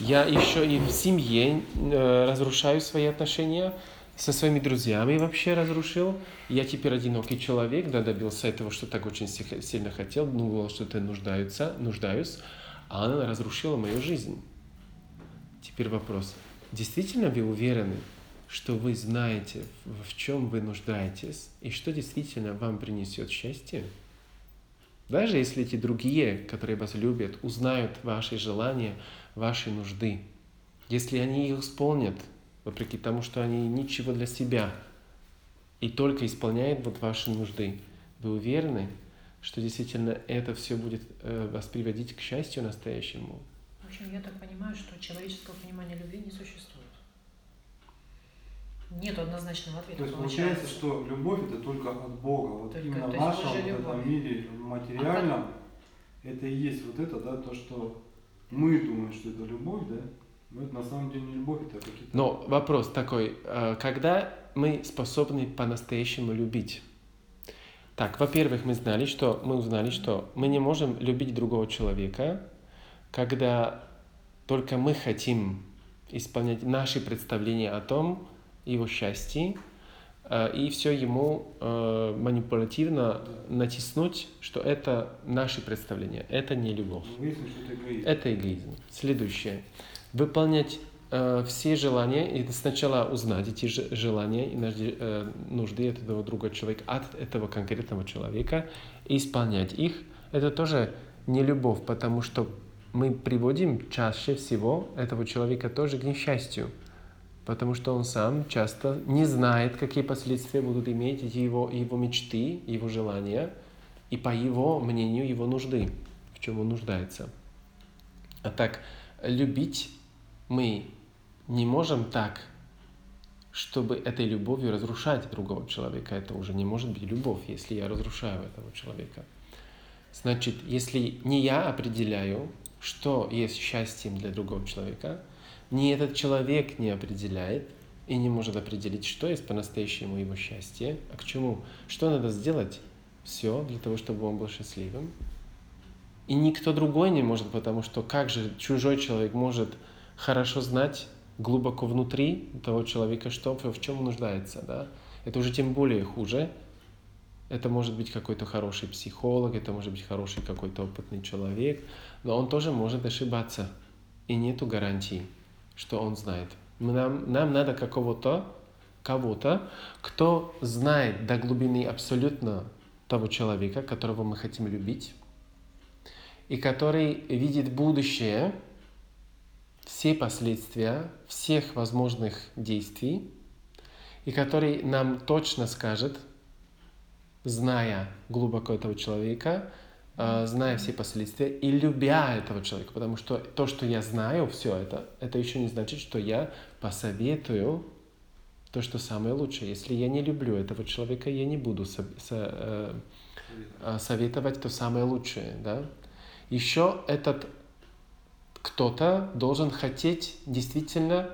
Я еще и в семье э, разрушаю свои отношения со своими друзьями вообще разрушил. Я теперь одинокий человек, да, добился этого, что так очень си- сильно хотел, думал, что это нуждаются, нуждаюсь, а она разрушила мою жизнь. Теперь вопрос. Действительно вы уверены, что вы знаете, в чем вы нуждаетесь, и что действительно вам принесет счастье? Даже если эти другие, которые вас любят, узнают ваши желания, ваши нужды, если они их исполнят, вопреки тому, что они ничего для себя, и только исполняют вот ваши нужды, вы уверены, что действительно это все будет э, вас приводить к счастью настоящему? В общем, я так понимаю, что человеческого понимания любви не существует. Нет однозначного ответа. То есть получается, что любовь это только от Бога. Вот Только, именно в нашем вот этом мире материальном это и есть вот это, да, то, что мы думаем, что это любовь, да, но это на самом деле не любовь, это какие-то... Но вопрос такой, э, когда мы способны по-настоящему любить? Так, во-первых, мы знали, что мы узнали, что мы не можем любить другого человека, когда только мы хотим исполнять наши представления о том, его счастье, и все ему э, манипулятивно натиснуть, что это наши представления, это не любовь. Выяснилось, что это эгоизм. Это эгоизм. Следующее. Выполнять э, все желания и сначала узнать эти же- желания и нужды, э, нужды этого другого человека от этого конкретного человека и исполнять их. Это тоже не любовь, потому что мы приводим чаще всего этого человека тоже к несчастью, потому что он сам часто не знает, какие последствия будут иметь его, его мечты, его желания и по его мнению его нужды, в чем он нуждается. А так, любить мы не можем так, чтобы этой любовью разрушать другого человека. Это уже не может быть любовь, если я разрушаю этого человека. Значит, если не я определяю, что есть счастьем для другого человека, ни этот человек не определяет и не может определить, что есть по-настоящему его счастье, а к чему, что надо сделать, все для того, чтобы он был счастливым. И никто другой не может, потому что как же чужой человек может хорошо знать глубоко внутри того человека, что в чем он нуждается, да? Это уже тем более хуже. Это может быть какой-то хороший психолог, это может быть хороший какой-то опытный человек, но он тоже может ошибаться. И нету гарантии, что он знает. Нам, нам надо какого-то, кого-то, кто знает до глубины абсолютно того человека, которого мы хотим любить, и который видит будущее, все последствия всех возможных действий, и который нам точно скажет, зная глубоко этого человека, зная все последствия и любя этого человека, потому что то, что я знаю, все это, это еще не значит, что я посоветую то, что самое лучшее. Если я не люблю этого человека, я не буду со, со, э, э, советовать то самое лучшее, да. Еще этот кто-то должен хотеть действительно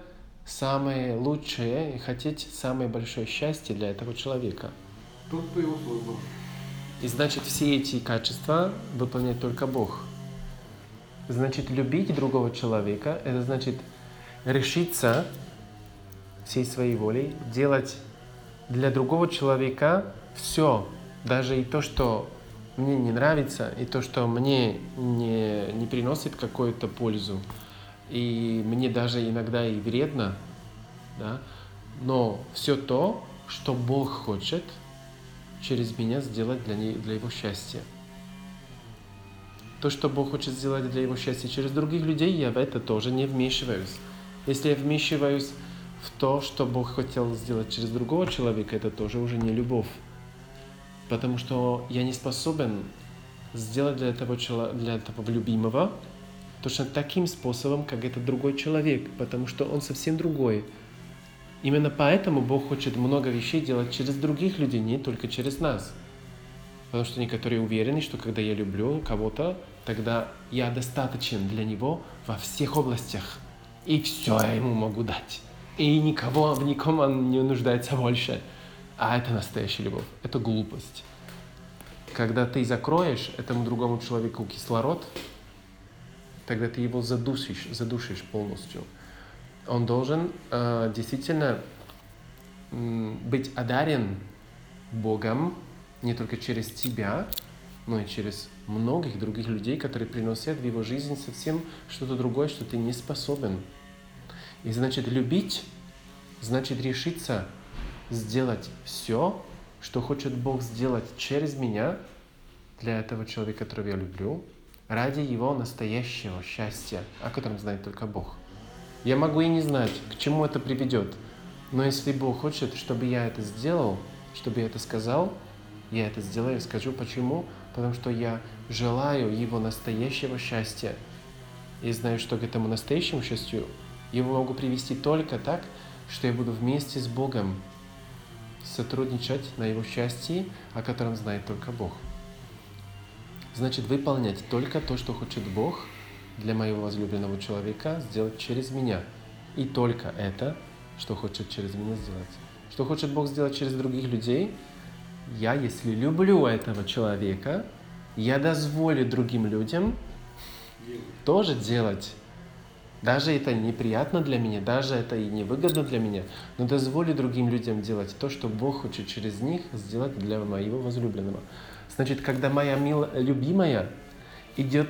самое лучшее и хотеть самое большое счастье для этого человека. Кто его создал. И значит, все эти качества выполняет только Бог. Значит, любить другого человека, это значит решиться всей своей волей делать для другого человека все, даже и то, что мне не нравится, и то, что мне не, не приносит какую-то пользу, и мне даже иногда и вредно, да, но все то, что Бог хочет через меня сделать для, не, для Его счастья. То, что Бог хочет сделать для Его счастья через других людей, я в это тоже не вмешиваюсь. Если я вмешиваюсь в то, что Бог хотел сделать через другого человека, это тоже уже не любовь. Потому что я не способен сделать для этого, для этого любимого точно таким способом, как этот другой человек, потому что он совсем другой. Именно поэтому Бог хочет много вещей делать через других людей, не только через нас. Потому что некоторые уверены, что когда я люблю кого-то, тогда я достаточен для него во всех областях. И все я ему могу дать. И никого, в ником он не нуждается больше. А это настоящая любовь. Это глупость. Когда ты закроешь этому другому человеку кислород, тогда ты его задушишь, задушишь полностью. Он должен э, действительно быть одарен Богом не только через тебя, но и через многих других людей, которые приносят в его жизнь совсем что-то другое, что ты не способен. И значит, любить, значит решиться сделать все, что хочет Бог сделать через меня для этого человека, которого я люблю, ради его настоящего счастья, о котором знает только Бог. Я могу и не знать, к чему это приведет, но если Бог хочет, чтобы я это сделал, чтобы я это сказал, я это сделаю, скажу почему, потому что я желаю его настоящего счастья. И знаю, что к этому настоящему счастью его могу привести только так, что я буду вместе с Богом сотрудничать на его счастье, о котором знает только Бог. Значит, выполнять только то, что хочет Бог для моего возлюбленного человека сделать через меня. И только это, что хочет через меня сделать. Что хочет Бог сделать через других людей, я, если люблю этого человека, я дозволю другим людям тоже делать даже это неприятно для меня, даже это и невыгодно для меня, но дозволю другим людям делать то, что Бог хочет через них сделать для моего возлюбленного. Значит, когда моя милая, любимая идет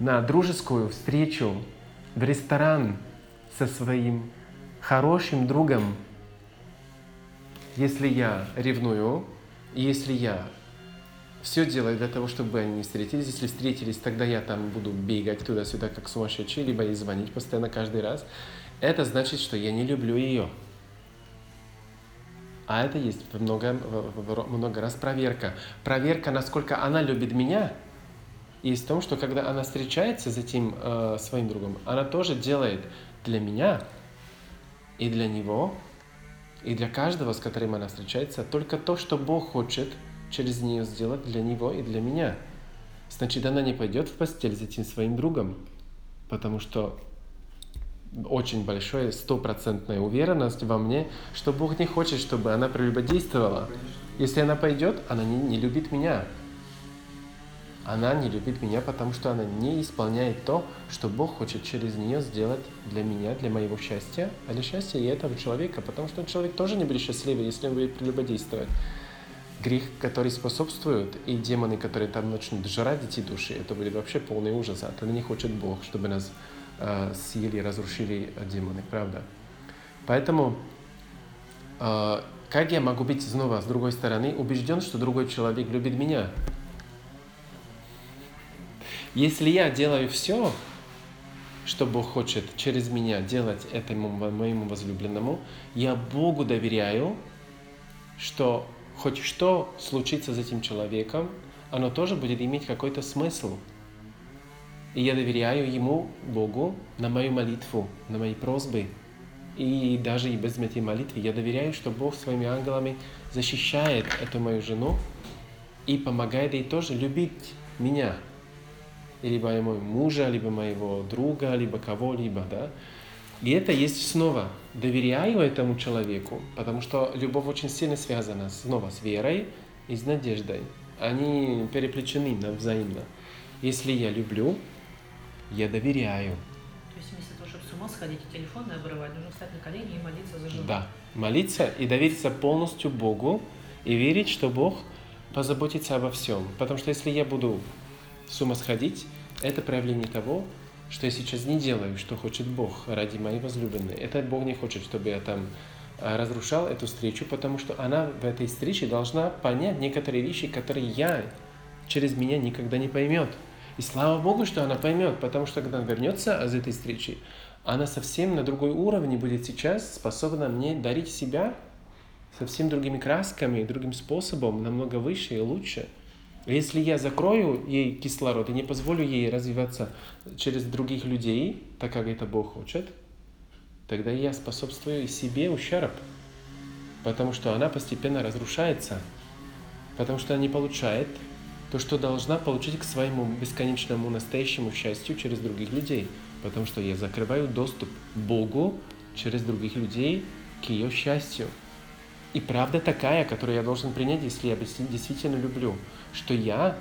на дружескую встречу в ресторан со своим хорошим другом, если я ревную, если я все делаю для того, чтобы они не встретились. Если встретились, тогда я там буду бегать туда-сюда, как сумасшедший, либо ей звонить постоянно каждый раз. Это значит, что я не люблю ее. А это есть много, много раз проверка. Проверка, насколько она любит меня, есть в том, что когда она встречается с этим э, своим другом, она тоже делает для меня и для него, и для каждого, с которым она встречается, только то, что Бог хочет – через нее сделать для него и для меня. Значит, она не пойдет в постель с этим своим другом, потому что очень большая стопроцентная уверенность во мне, что Бог не хочет, чтобы она прелюбодействовала. Если она пойдет, она не, не любит меня. Она не любит меня, потому что она не исполняет то, что Бог хочет через нее сделать для меня, для моего счастья, а для счастья и этого человека, потому что человек тоже не будет счастливый, если он будет прелюбодействовать грех, который способствует, и демоны, которые там начнут жрать эти души, это будет вообще полный ужас. А тогда не хочет Бог, чтобы нас э, съели, разрушили демоны, правда? Поэтому, э, как я могу быть снова с другой стороны убежден, что другой человек любит меня? Если я делаю все, что Бог хочет через меня делать этому моему возлюбленному, я Богу доверяю, что хоть что случится с этим человеком, оно тоже будет иметь какой-то смысл. И я доверяю Ему, Богу, на мою молитву, на мои просьбы. И даже и без этой молитвы я доверяю, что Бог своими ангелами защищает эту мою жену и помогает ей тоже любить меня. Либо моего мужа, либо моего друга, либо кого-либо, да. И это есть снова. Доверяю этому человеку, потому что любовь очень сильно связана снова с верой и с надеждой. Они переплетены взаимно. Если я люблю, я доверяю. То есть вместо того, чтобы с ума сходить и телефон не обрывать, нужно встать на колени и молиться за жену. Да, молиться и довериться полностью Богу и верить, что Бог позаботится обо всем. Потому что если я буду с ума сходить, это проявление того, что я сейчас не делаю, что хочет Бог ради моей возлюбленной. Это Бог не хочет, чтобы я там а, разрушал эту встречу, потому что она в этой встрече должна понять некоторые вещи, которые я через меня никогда не поймет. И слава Богу, что она поймет, потому что когда она вернется из этой встречи, она совсем на другой уровне будет сейчас способна мне дарить себя совсем другими красками, другим способом, намного выше и лучше. Если я закрою ей кислород и не позволю ей развиваться через других людей, так как это Бог хочет, тогда я способствую себе ущерб, потому что она постепенно разрушается, потому что она не получает то, что должна получить к своему бесконечному настоящему счастью через других людей, потому что я закрываю доступ Богу через других людей к ее счастью. И правда такая, которую я должен принять, если я действительно люблю, что я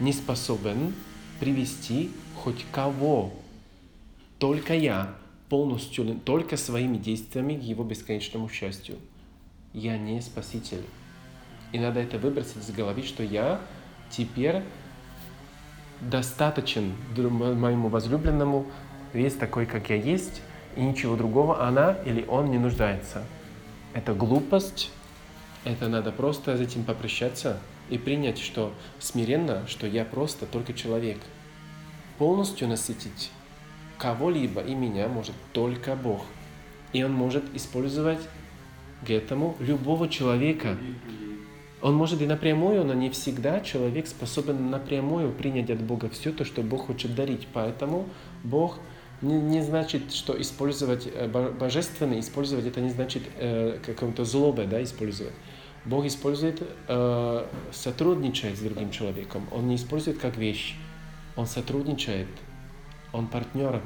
не способен привести хоть кого, только я, полностью, только своими действиями к его бесконечному счастью. Я не спаситель. И надо это выбросить из головы, что я теперь достаточен моему возлюбленному, весь такой, как я есть, и ничего другого она или он не нуждается. Это глупость, это надо просто с этим попрощаться и принять, что смиренно, что я просто только человек. Полностью насытить кого-либо и меня может только Бог. И Он может использовать к этому любого человека. Он может и напрямую, но не всегда человек способен напрямую принять от Бога все то, что Бог хочет дарить. Поэтому Бог не, не значит, что использовать э, божественное, использовать это не значит э, каком-то злобе, да, использовать. Бог использует, э, сотрудничает с другим человеком. Он не использует как вещь. Он сотрудничает. Он партнер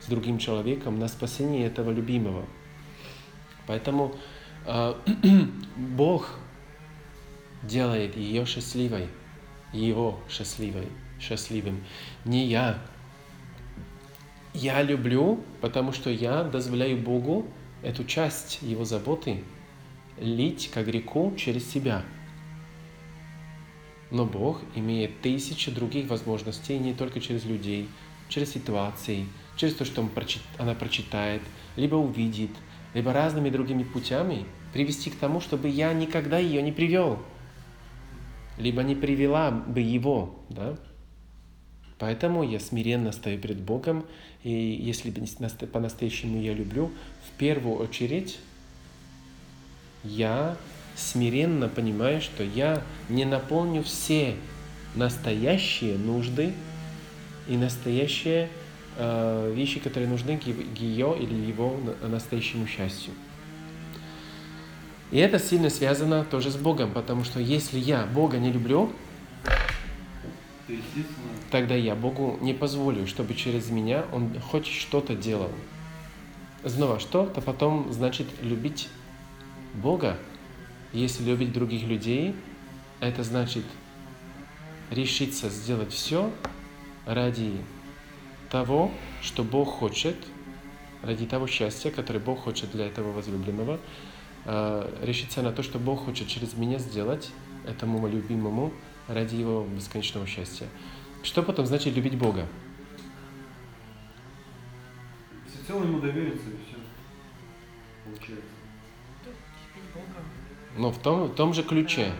с другим человеком на спасение этого любимого. Поэтому э, (clears throat) Бог делает ее счастливой, его счастливой, счастливым. Не я. Я люблю, потому что я дозволяю Богу эту часть его заботы лить как реку через себя. Но Бог имеет тысячи других возможностей не только через людей, через ситуации, через то, что он прочит, она прочитает, либо увидит, либо разными другими путями привести к тому, чтобы я никогда ее не привел либо не привела бы его, да? Поэтому я смиренно стою перед Богом, и если по-настоящему я люблю, в первую очередь я смиренно понимаю, что я не наполню все настоящие нужды и настоящие э, вещи, которые нужны к ее или его настоящему счастью. И это сильно связано тоже с Богом, потому что если я Бога не люблю, тогда я Богу не позволю, чтобы через меня Он хоть что-то делал. Снова что-то потом значит любить Бога. Если любить других людей, это значит решиться сделать все ради того, что Бог хочет, ради того счастья, которое Бог хочет для этого возлюбленного, Э, решиться на то, что Бог хочет через меня сделать этому любимому ради его бесконечного счастья. Что потом значит любить Бога? Всецело ему довериться и все. Получается. Но в том, в том же ключе.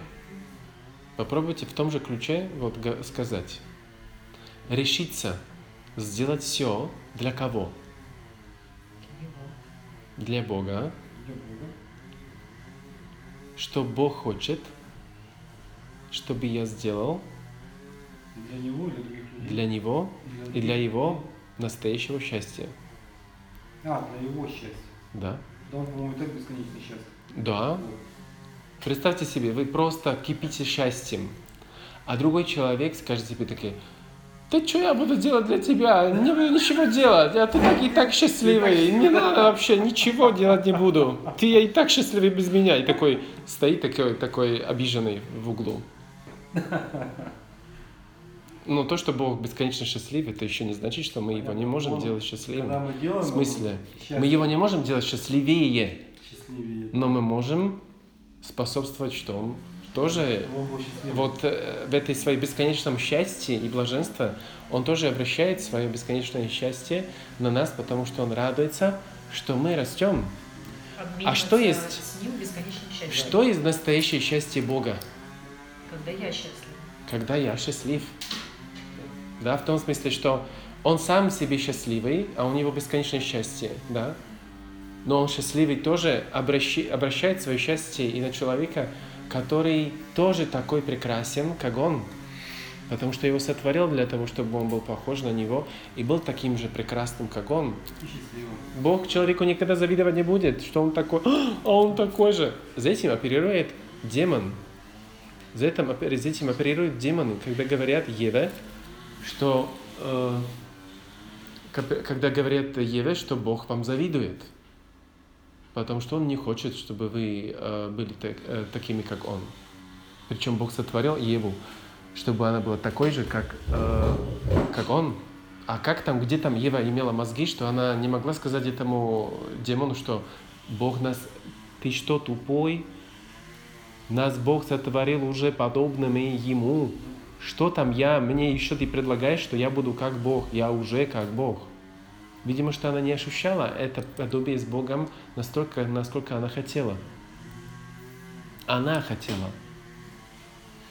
Попробуйте в том же ключе вот сказать. Решиться сделать все для кого? Для Бога. Для Бога. Что Бог хочет, чтобы я сделал Для него других людей? для Него и других для Его настоящего счастья. А, для его счастья. Да? Да он, по-моему, и так бесконечно счастлив. Да. Вот. Представьте себе, вы просто кипите счастьем, а другой человек скажет тебе такие, да что я буду делать для тебя? Не буду ничего делать, я ты так и так счастливый, не надо вообще ничего делать не буду. Ты и так счастливый без меня. И такой стоит такой, такой обиженный в углу. Ну, то, что Бог бесконечно счастлив, это еще не значит, что мы его не можем Он- делать Когда счастливым. мы делаем В смысле? Мы его не можем делать счастливее, счастливее. но мы можем способствовать, что он тоже вот э, в этой своей бесконечном счастье и блаженстве он тоже обращает свое бесконечное счастье на нас, потому что он радуется, что мы растем. Обмениваться что есть? Что есть настоящее счастье Бога? Когда я счастлива. Когда я счастлив. Да, в том смысле, что он сам себе счастливый, а у него бесконечное счастье, да? Но он счастливый тоже обращи- обращает свое счастье и на человека, который тоже такой прекрасен, как он. Потому что его сотворил для того, чтобы он был похож на него и был таким же прекрасным, как он. Бог человеку никогда завидовать не будет, что он такой, (gasps) а он такой же. За этим оперирует демон. За этим, за этим оперируют демоны, когда говорят Еве, что э, когда говорят Еве, что Бог вам завидует, потому что Он не хочет, чтобы вы э, были так- э, такими, как Он. Причем Бог сотворил Еву, чтобы она была такой же, как, э, как Он. А как там, где там Ева имела мозги, что она не могла сказать этому демону, что Бог нас, ты что, тупой? Нас Бог сотворил уже подобными Ему. Что там я, мне еще ты предлагаешь, что я буду как Бог, я уже как Бог. Видимо, что она не ощущала это подобие с Богом настолько, насколько она хотела. Она хотела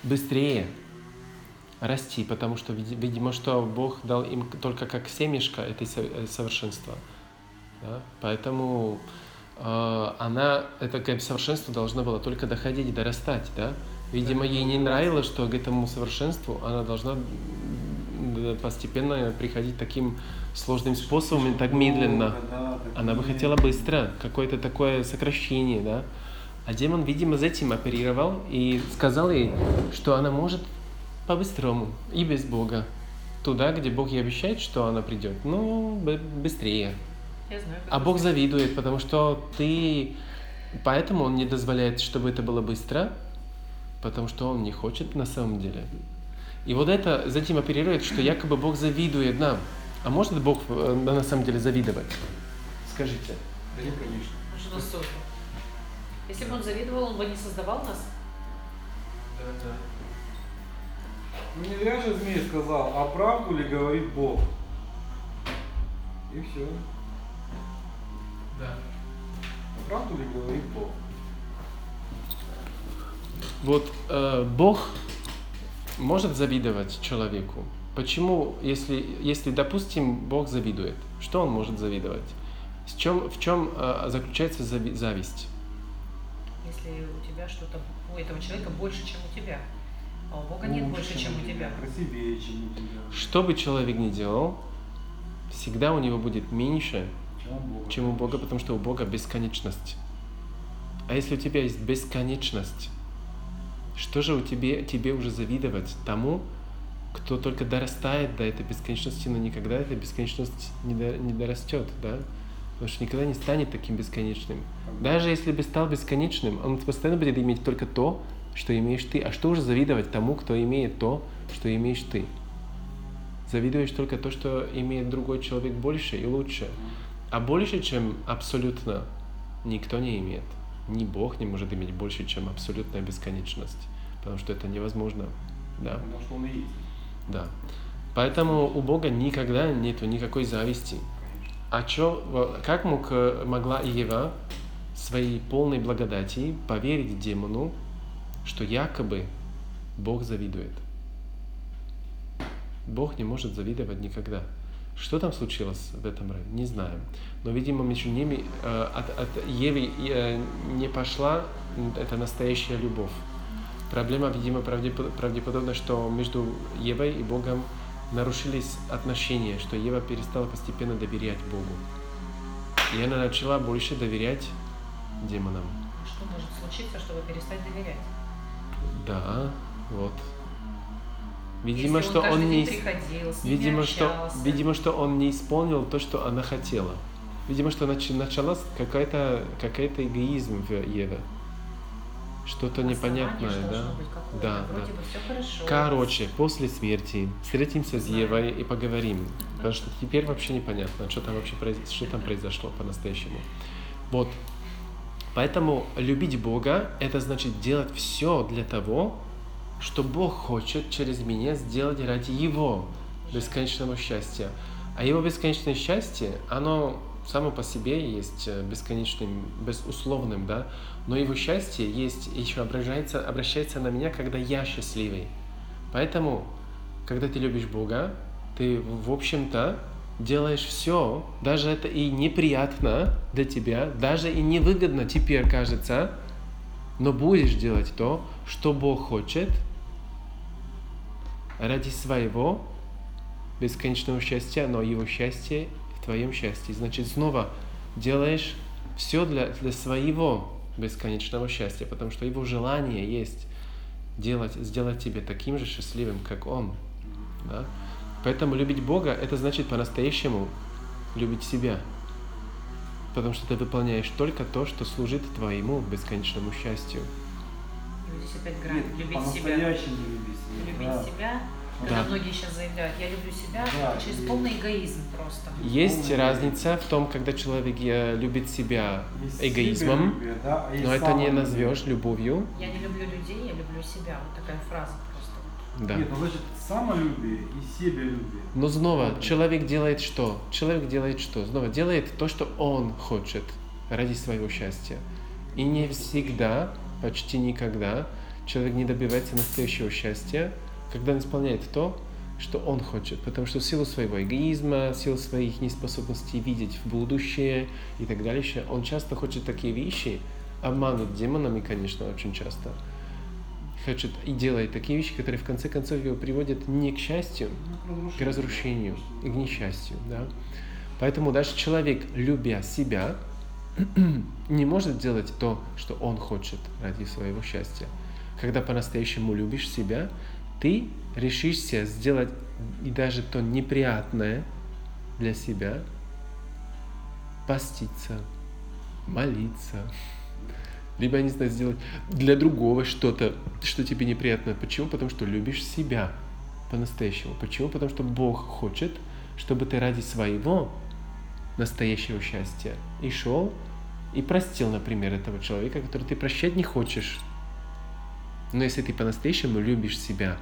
быстрее расти, потому что, види- видимо, что Бог дал им только как семечко этой со- э, совершенства. Да? Поэтому она, это как совершенство должно было только доходить дорастать. Да? Видимо, ей не нравилось, что к этому совершенству она должна постепенно приходить таким сложным способом и так медленно. Да, так Она бы медленно. хотела быстро, какое-то такое сокращение, да. А демон, видимо, за этим оперировал и сказал ей, что она может по-быстрому и без Бога. Туда, где Бог ей обещает, что она придет, ну, б- быстрее. Я знаю, А Бог завидует, потому что ты... Поэтому Он не дозволяет, чтобы это было быстро, потому что Он не хочет на самом деле. И вот это затем оперирует, что якобы Бог завидует нам. А может Бог э, на самом деле завидовать? Скажите. Да нет, конечно. Он же нас создал. Если бы он завидовал, он бы не создавал нас. Ну не зря же змей сказал, а правду ли говорит Бог? И все. Да. Правду ли говорит Бог? Вот э, Бог может завидовать человеку. Почему, если, если, допустим, Бог завидует, что Он может завидовать? С чем, в чем э, заключается зави- зависть? Если у тебя что-то, у этого человека больше, чем у тебя. А у Бога нет больше, чем у тебя. Красивее, чем у тебя. Что бы человек ни делал, всегда у него будет меньше, Чем у Бога. потому что у Бога бесконечность. А если у тебя есть бесконечность, что же у тебе, тебе уже завидовать тому, кто только дорастает до этой бесконечности, но никогда эта бесконечность не, до- не дорастет, да? Потому что никогда не станет таким бесконечным. Даже если бы стал бесконечным, он постоянно будет иметь только то, что имеешь ты. А что уже завидовать тому, кто имеет то, что имеешь ты? Завидуешь только то, что имеет другой человек больше и лучше. А больше, чем абсолютно, никто не имеет. Ни Бог не может иметь больше, чем абсолютная бесконечность. Потому что это невозможно. Да, Потому что он и есть. да. Поэтому у Бога никогда нету никакой зависти. А чё, как мог, э, могла Ева своей полной благодати поверить демону, что якобы Бог завидует? Бог не может завидовать никогда. Что там случилось в этом районе? Не знаем. Но, видимо, между ними э, от, от Евы э, не пошла эта настоящая любовь. Проблема, видимо, правдеподобно, что между Евой и Богом нарушились отношения, что Ева перестала постепенно доверять Богу. И она начала больше доверять демонам. Что может случиться, чтобы перестать доверять? Да, вот. Видимо, Если что он, он не, приходил, с видимо, что, общался. видимо, что он не исполнил то, что она хотела. Видимо, что нач, началась какая-то какая-то эгоизм в Еве. Что-то непонятное, да? Да, да. бы. Короче, после смерти встретимся с. Евой и поговорим. Потому что теперь вообще непонятно, что там вообще что там произошло по-настоящему. Вот. Поэтому любить Бога – это значит делать все для того, что Бог хочет через меня сделать ради Его бесконечного счастья. А Его бесконечное счастье, оно само по себе есть э, бесконечным, безусловным, да, но Его счастье есть, еще обращается, обращается на меня, когда я счастливый. Поэтому, когда ты любишь Бога, ты, в общем-то, делаешь все, даже это и неприятно для тебя, даже и невыгодно теперь кажется, но будешь делать то, что Бог хочет ради своего бесконечного счастья, но Его счастье в твоем счастье. Значит, снова делаешь все для, для своего бесконечного счастья, потому что Его желание есть делать, сделать тебя таким же счастливым, как Он. Да? Поэтому любить Бога – это значит по-настоящему любить себя. Потому что ты выполняешь только то, что служит твоему бесконечному счастью. И вот здесь опять Нет, грань. Любить себя. по-настоящему любить себя. Любить да. себя. Да. Когда многие сейчас заявляют, я люблю себя Да, через и- полный эгоизм просто. Есть Полный разница в том, когда человек э, любит себя Есть эгоизмом, себялюбие, да, но это не назовешь любовью. Я не люблю людей, я люблю себя. Вот такая фраза просто. Да. Нет, ну значит самолюбие и себялюбие. Но снова, Вот. человек делает что? Человек делает что? Снова делает то, что он хочет ради своего счастья. И не всегда, почти никогда, человек не добивается настоящего счастья, когда он исполняет то, что он хочет. Потому что в силу своего эгоизма, в силу своих неспособностей видеть в будущее и так далее, он часто хочет такие вещи, обманут демонами, конечно, очень часто. Хочет и делает такие вещи, которые в конце концов его приводят не к счастью, к разрушению и к несчастью. Да? Поэтому даже человек, любя себя, (clears throat) не может делать то, что он хочет ради своего счастья. Когда по-настоящему любишь себя, ты решишься сделать и даже то неприятное для себя, поститься, молиться, (laughs) либо, я не знаю, сделать для другого что-то, что тебе неприятно. Почему? Потому что любишь себя по-настоящему. Почему? Потому что Бог хочет, чтобы ты ради своего настоящего счастья и шел и простил, например, этого человека, который ты прощать не хочешь. Но если ты по-настоящему любишь себя,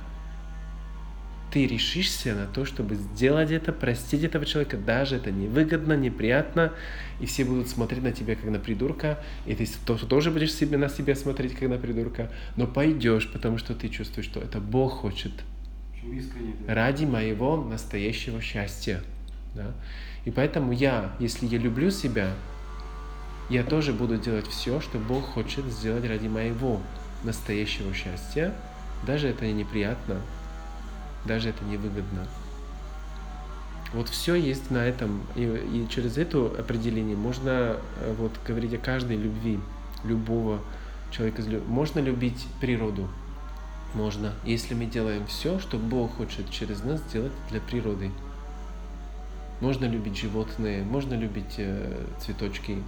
ты решишься на то, чтобы сделать это, простить этого человека, даже это невыгодно, неприятно, и все будут смотреть на тебя как на придурка, и ты то- тоже будешь себе, на себя смотреть как на придурка, но пойдешь, потому что ты чувствуешь, что это Бог хочет Очень искренне. да. ради моего настоящего счастья. Да? И поэтому я, если я люблю себя, я тоже буду делать все, что Бог хочет сделать ради моего настоящего счастья, даже это и неприятно, даже это невыгодно. Вот все есть на этом, и, и через это определение можно э, вот говорить о каждой любви любого человека. Можно любить природу, можно, если мы делаем все, что Бог хочет через нас сделать для природы. Можно любить животные, можно любить э, цветочки,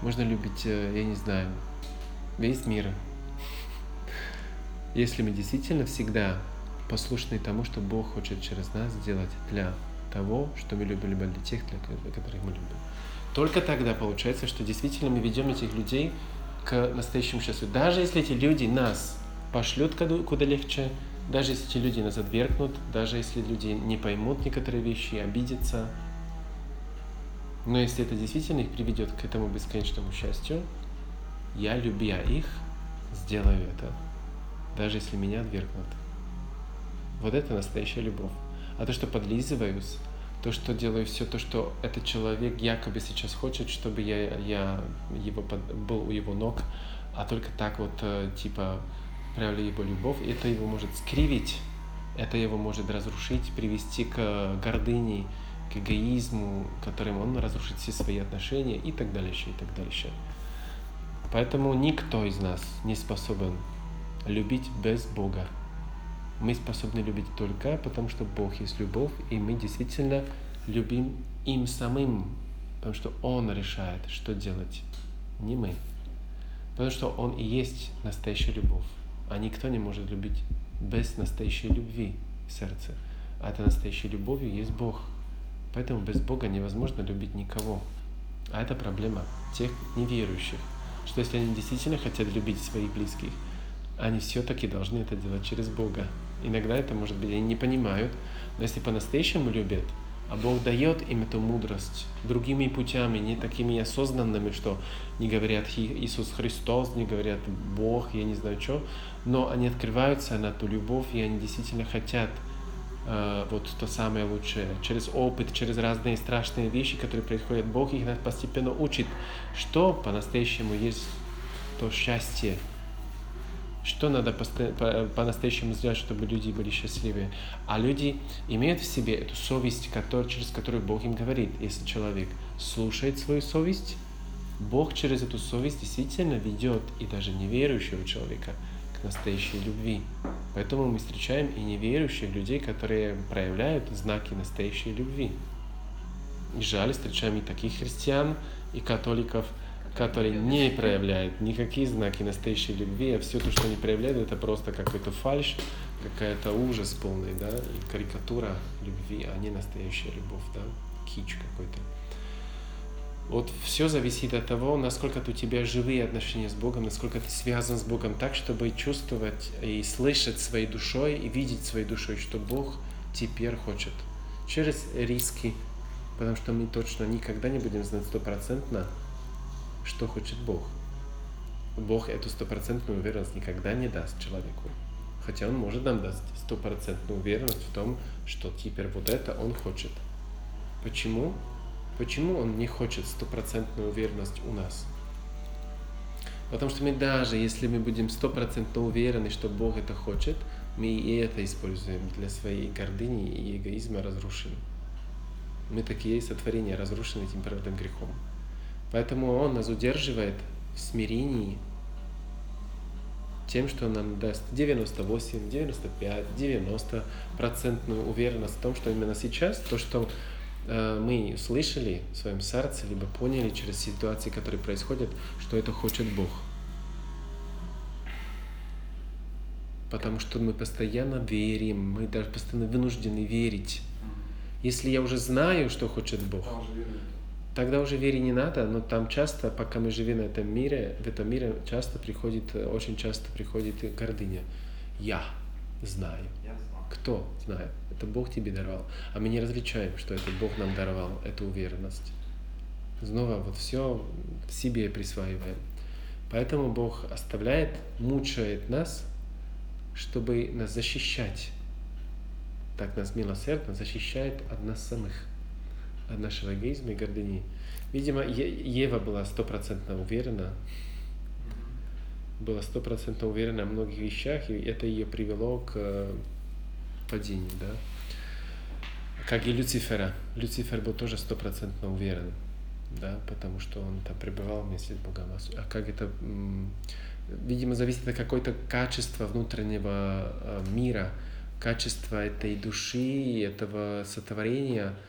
можно любить, э, я не знаю, весь мир. (laughs) Если мы действительно всегда послушны тому, что Бог хочет через нас сделать для того, что мы любим, либо для тех, для ко- которых мы любим. Только тогда получается, что действительно мы ведем этих людей к настоящему счастью. Даже если эти люди нас пошлют куда, куда легче, даже если эти люди нас отвергнут, даже если люди не поймут некоторые вещи, обидятся. Но если это действительно их приведет к этому бесконечному счастью, я, любя их, сделаю это, даже если меня отвергнут. Вот это настоящая любовь. А то, что подлизываюсь, то, что делаю все то, что этот человек якобы сейчас хочет, чтобы я, я его под, был у его ног, а только так вот, э, типа, проявляю его любовь, это его может скривить, это его может разрушить, привести к гордыне, к эгоизму, которым он разрушит все свои отношения и так дальше, и так дальше. Поэтому никто из нас не способен любить без Бога. Мы способны любить только потому, что Бог есть любовь, и мы действительно любим им самим, потому что Он решает, что делать, не мы. Потому что Он и есть настоящая любовь, а никто не может любить без настоящей любви в сердце. А это настоящей любовью есть Бог. Поэтому без Бога невозможно любить никого. А это проблема тех неверующих, что если они действительно хотят любить своих близких, они все-таки должны это делать через Бога. Иногда это, может быть, они не понимают, но если по-настоящему любят, а Бог дает им эту мудрость другими путями, не такими осознанными, что не говорят Иисус Христос, не говорят Бог, я не знаю что, но они открываются на ту любовь, и они действительно хотят э, вот то самое лучшее. Через опыт, через разные страшные вещи, которые происходят, Бог их постепенно учит, что по-настоящему есть то счастье, что надо по-настоящему сделать, чтобы люди были счастливые. А люди имеют в себе эту совесть, который, через которую Бог им говорит. Если человек слушает свою совесть, Бог через эту совесть действительно ведет и даже неверующего человека к настоящей любви. Поэтому мы встречаем и неверующих людей, которые проявляют знаки настоящей любви. И жаль, встречаем и таких христиан, и католиков – который не проявляет никакие знаки настоящей любви, а все то, что они проявляют, это просто какой-то фальш, какая-то ужас полный, да, и карикатура любви, а не настоящая любовь, да, кич какой-то. Вот все зависит от того, насколько у тебя живые отношения с Богом, насколько ты связан с Богом так, чтобы чувствовать и слышать своей душой и видеть своей душой, что Бог теперь хочет. Через риски, потому что мы точно никогда не будем знать стопроцентно, что хочет Бог. Бог эту стопроцентную уверенность никогда не даст человеку. Хотя Он может нам дать стопроцентную уверенность в том, что теперь вот это Он хочет. Почему? Почему Он не хочет стопроцентную уверенность у нас? Потому что мы даже, если мы будем стопроцентно уверены, что Бог это хочет, мы и это используем для своей гордыни и эгоизма разрушим. Мы такие сотворения разрушены этим праведным грехом. Поэтому Он нас удерживает в смирении тем, что Он нам даст 98, 95, 90 процентную уверенность в том, что именно сейчас то, что э, мы слышали в своем сердце, либо поняли через ситуации, которые происходят, что это хочет Бог. Потому что мы постоянно верим, мы даже постоянно вынуждены верить. Если я уже знаю, что хочет Бог, тогда уже вере не надо, но там часто, пока мы живем в этом мире, в этом мире часто приходит, очень часто приходит гордыня. Я знаю. Кто знает? Это Бог тебе даровал. А мы не различаем, что это Бог нам даровал, эту уверенность. Снова вот все себе присваиваем. Поэтому Бог оставляет, мучает нас, чтобы нас защищать. Так нас милосердно защищает от нас самых от нашего эгоизма и гордыни. Видимо, Ева была стопроцентно уверена, была стопроцентно уверена в многих вещах, и это ее привело к э, падению, да. Как и Люцифера. Люцифер был тоже стопроцентно уверен, да, потому что он там пребывал вместе с Богом. А как это, видимо, зависит от какое-то качество внутреннего э, мира, качество этой души, этого сотворения –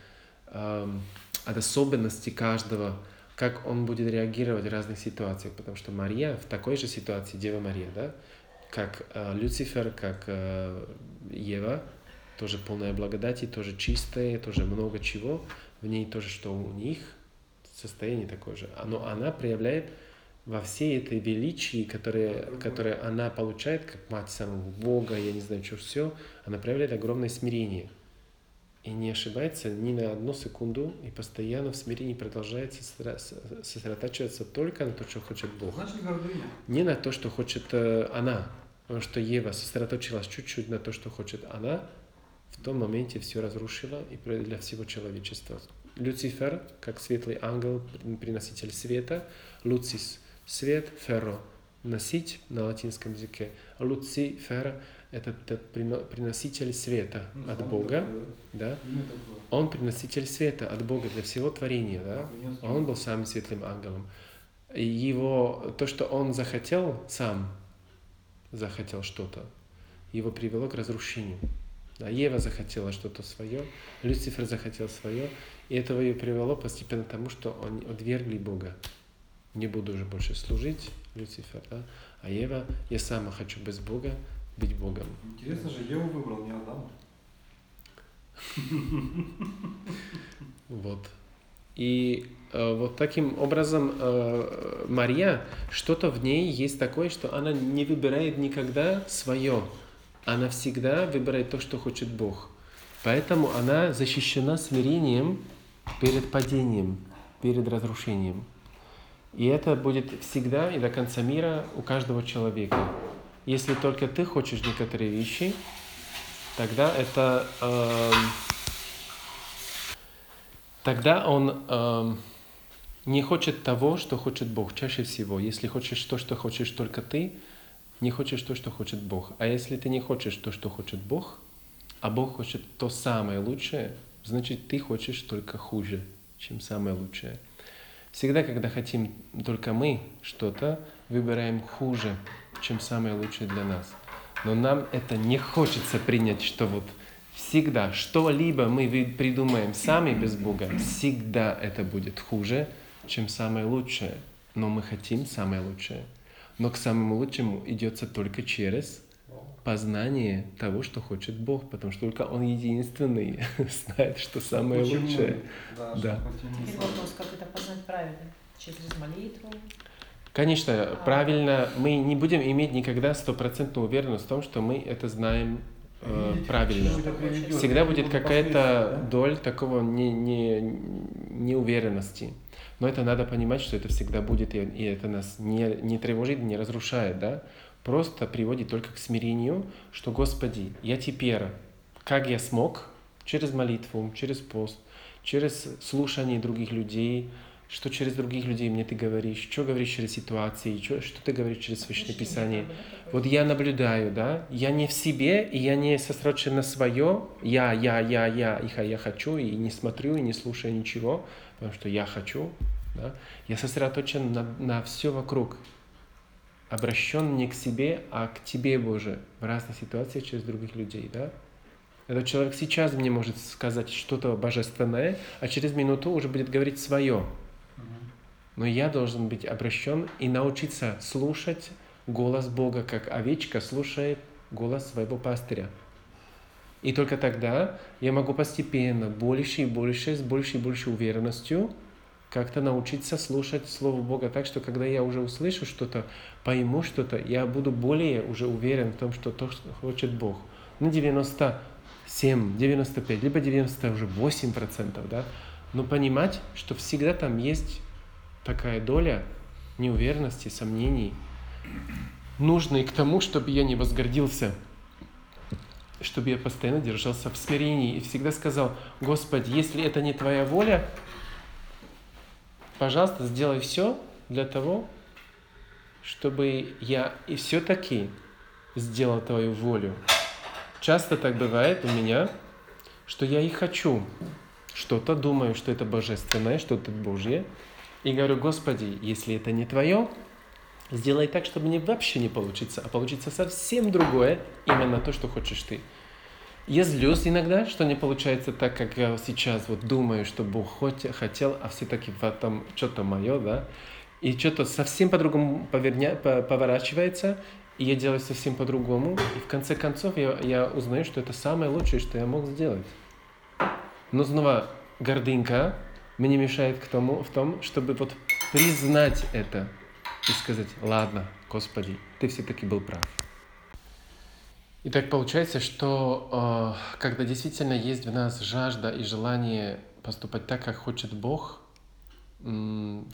от особенностей каждого, как он будет реагировать в разных ситуациях, потому что Мария в такой же ситуации, Дева Мария, да, как э, Люцифер, как э, Ева, тоже полная благодати, тоже чистая, тоже много чего, в ней тоже, что у них состояние такое же. Но она проявляет во всей этой величии, которые, которые она получает, как мать самого Бога, я не знаю, что все, она проявляет огромное смирение – и не ошибается ни на одну секунду и постоянно в смирении продолжает сосредотачиваться только на то, что хочет Бог. Значит. Не на то, что хочет э, она. Потому что Ева сосредоточилась чуть-чуть на то, что хочет она, в том моменте все разрушила и для всего человечества. Люцифер, как светлый ангел, приноситель света, Луцис – свет, Ферро – носить на латинском языке, Луцифер – это тот прино- приноситель света Ну, от Бога, такое, да? Он приноситель света от Бога для всего творения, да? Принес Он был самым светлым ангелом. И его, то, что он захотел сам, захотел что-то, его привело к разрушению. Да, Ева захотела что-то свое, Люцифер захотел свое, и этого ее привело постепенно к тому, что они отвергли Бога. Не буду уже больше служить, Люцифер, да? а Ева, я сама хочу без Бога быть Богом. Интересно же, Еву выбрал, не Адама. Вот. И э, вот таким образом э, Мария, что-то в ней есть такое, что она не выбирает никогда свое. Она всегда выбирает то, что хочет Бог. Поэтому она защищена смирением перед падением, перед разрушением. И это будет всегда и до конца мира у каждого человека. Если только ты хочешь некоторые вещи, тогда это эм, тогда он эм, не хочет того, что хочет Бог, чаще всего. Если хочешь то, что хочешь только ты, не хочешь то, что хочет Бог. А если ты не хочешь то, что хочет Бог, а Бог хочет то самое лучшее, значит ты хочешь только хуже, чем самое лучшее. Всегда, когда хотим только мы что-то, выбираем хуже, чем самое лучшее для нас. Но нам это не хочется принять, что вот всегда что-либо мы придумаем сами без Бога, всегда это будет хуже, чем самое лучшее. Но мы хотим самое лучшее. Но к самому лучшему идется только через познание того, что хочет Бог, потому что только Он единственный (laughs) знает, что самое Почему? лучшее. Да. Да. Теперь вопрос, как это познать правильно? Через молитву? Конечно, правильно, мы не будем иметь никогда стопроцентную уверенность в том, что мы это знаем э, правильно. Всегда будет будут какая-то доль такого не, не, неуверенности. Но это надо понимать, что это всегда будет, и, и это нас не, не тревожит, не разрушает, да? Просто приводит только к смирению, что, Господи, я теперь, как я смог, через молитву, через пост, через слушание других людей, что через других людей мне ты говоришь, что говоришь через ситуации, что, что ты говоришь через Священное Мышление Писание. Вот я наблюдаю, да, я не в себе, и я не сосредоточен на свое, я, я, я, я, и ха- я хочу, и не смотрю, и не слушаю ничего, потому что я хочу, да. Я сосредоточен на, на все вокруг, обращен не к себе, а к Тебе, Боже, в разных ситуациях через других людей, да. Этот человек сейчас мне может сказать что-то божественное, а через минуту уже будет говорить свое. Но я должен быть обращен и научиться слушать голос Бога, как овечка слушает голос своего пастыря. И только тогда я могу постепенно, больше и больше, с большей и большей уверенностью как-то научиться слушать Слово Бога так, что когда я уже услышу что-то, пойму что-то, я буду более уже уверен в том, что то, что хочет Бог. На 97, 95, либо 90, уже 8 процентов, да. Но понимать, что всегда там есть такая доля неуверенности, сомнений, нужной к тому, чтобы я не возгордился, чтобы я постоянно держался в смирении и всегда сказал, Господи, если это не Твоя воля, пожалуйста, сделай все для того, чтобы я и все-таки сделал Твою волю. Часто так бывает у меня, что я и хочу что-то, думаю, что это божественное, что-то Божье, и говорю, Господи, если это не Твое, сделай так, чтобы мне вообще не получится, а получится совсем другое, именно то, что хочешь Ты. Я злюсь иногда, что не получается так, как я сейчас вот думаю, что Бог хоть- хотел, а все-таки в этом что-то мое, да, и что-то совсем по-другому поверня- по- поворачивается, и я делаю совсем по-другому, и в конце концов я, я узнаю, что это самое лучшее, что я мог сделать. Но снова гордынька мне мешает к тому, в том, чтобы вот признать это и сказать, ладно, Господи, ты все-таки был прав. И так получается, что э, когда действительно есть в нас жажда и желание поступать так, как хочет Бог,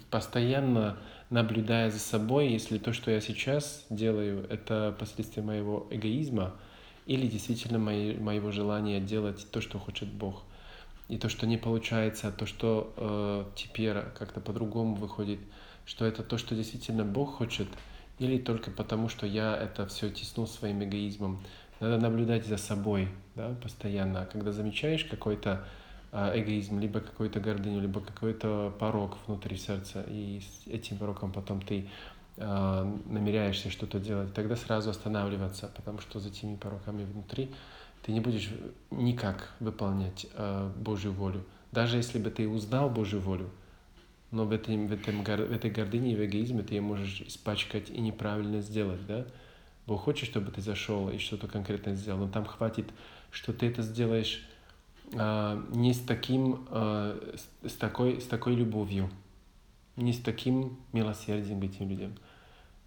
постоянно наблюдая за собой, если то, что я сейчас делаю, это последствия моего эгоизма, или действительно мои, моего желания делать то, что хочет Бог. И то, что не получается, то, что э, теперь как-то по-другому выходит, что это то, что действительно Бог хочет, или только потому, что я это все тесну своим эгоизмом. Надо наблюдать за собой да, постоянно. Когда замечаешь какой-то э, эгоизм, либо какую-то гордыню, либо какой-то порог внутри сердца, и с этим пороком потом ты э, намеряешься что-то делать, тогда сразу останавливаться, потому что за этими пороками внутри ты не будешь никак выполнять э, Божью волю. Даже если бы ты узнал Божью волю, но в, этом, в, этом, в этой гордыне и в эгоизме ты ее можешь испачкать и неправильно сделать, да? Бог хочет, чтобы ты зашел и что-то конкретно сделал, но там хватит, что ты это сделаешь э, не с таким, э, с, такой, с такой любовью, не с таким милосердием к этим людям.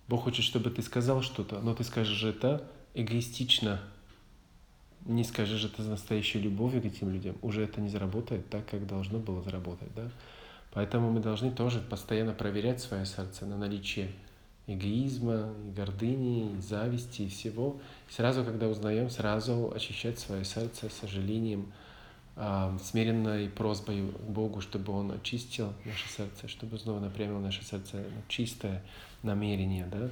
Бог хочет, чтобы ты сказал что-то, но ты скажешь это эгоистично, не скажешь это с настоящей любовью к этим людям, уже это не заработает так, как должно было заработать, да? Поэтому мы должны тоже постоянно проверять свое сердце на наличие эгоизма, и гордыни, и зависти, и всего. Сразу, когда узнаем, сразу очищать свое сердце сожалением, э, смиренной просьбой к Богу, чтобы Он очистил наше сердце, чтобы снова напрямил наше сердце на чистое намерение, да,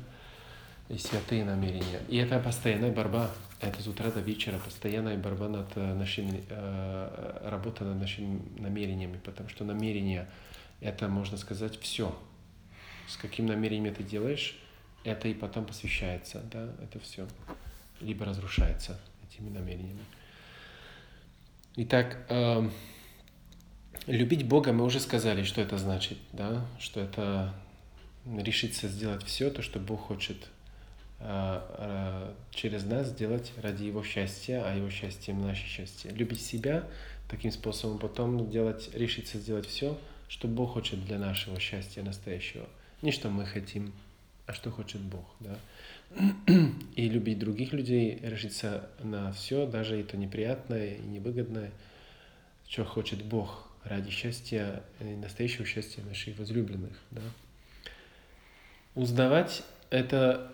и святые намерения. И это постоянная борьба это с утра до вечера постоянная борьба над э, нашими, э, работа над нашими намерениями, потому что намерение — это, можно сказать, все. С каким намерением ты делаешь, это и потом посвящается, да, это все. Либо разрушается этими намерениями. Итак, э, любить Бога мы уже сказали, что это значит, да, что это решиться сделать все то, что Бог хочет Э, э, через нас сделать ради его счастья, а его счастье наше счастье. Любить себя таким способом, потом делать, решиться сделать все, что Бог хочет для нашего счастья настоящего. Не что мы хотим, а что хочет Бог. Да? (clears throat) И любить других людей, решиться на все, даже это неприятное и невыгодное, что хочет Бог ради счастья, настоящего счастья наших возлюбленных. Да? Узнавать это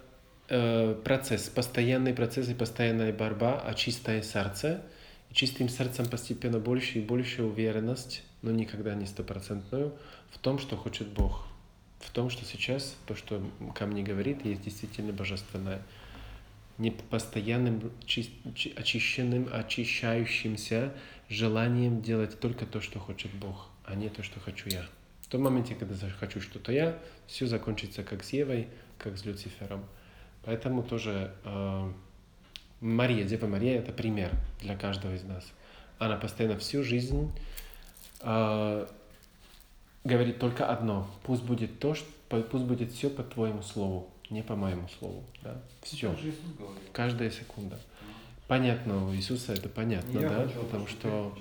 Э, процесс, постоянный процесс и постоянная борьба, а чистое сердце. И чистым сердцем постепенно больше и больше уверенность, но никогда не стопроцентную, в том, что хочет Бог. В том, что сейчас то, что ко мне говорит, есть действительно божественное. Не постоянным очищенным, очищающимся желанием делать только то, что хочет Бог, а не то, что хочу я. В том моменте, когда хочу что-то я, все закончится как с Евой, как с Люцифером. Поэтому тоже э, Мария, Дева Мария, это пример для каждого из нас. Она постоянно всю жизнь э, говорит только одно. Пусть будет то, что, пусть будет все по твоему слову, не по моему слову. Да? Все. Каждая секунда. Понятно, у Иисуса это понятно, Я да? Потому что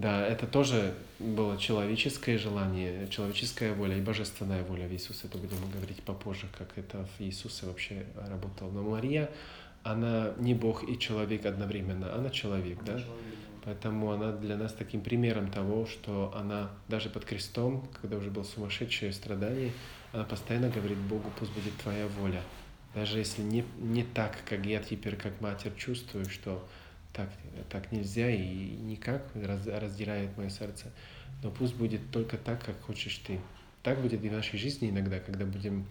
да, это тоже было человеческое желание, человеческая воля и божественная воля в Иисусе. Это будем говорить попозже, как это в Иисусе вообще работало. Но Мария, она не Бог и человек одновременно, она человек, да? Человек. Поэтому она для нас таким примером того, что она даже под крестом, когда уже был сумасшедшее страдание, она постоянно говорит Богу, пусть будет твоя воля. Даже если не, не так, как я теперь как матерь чувствую, что так, так нельзя и никак раз, раздирает мое сердце. Но пусть будет только так, как хочешь ты. Так будет и в нашей жизни иногда, когда будем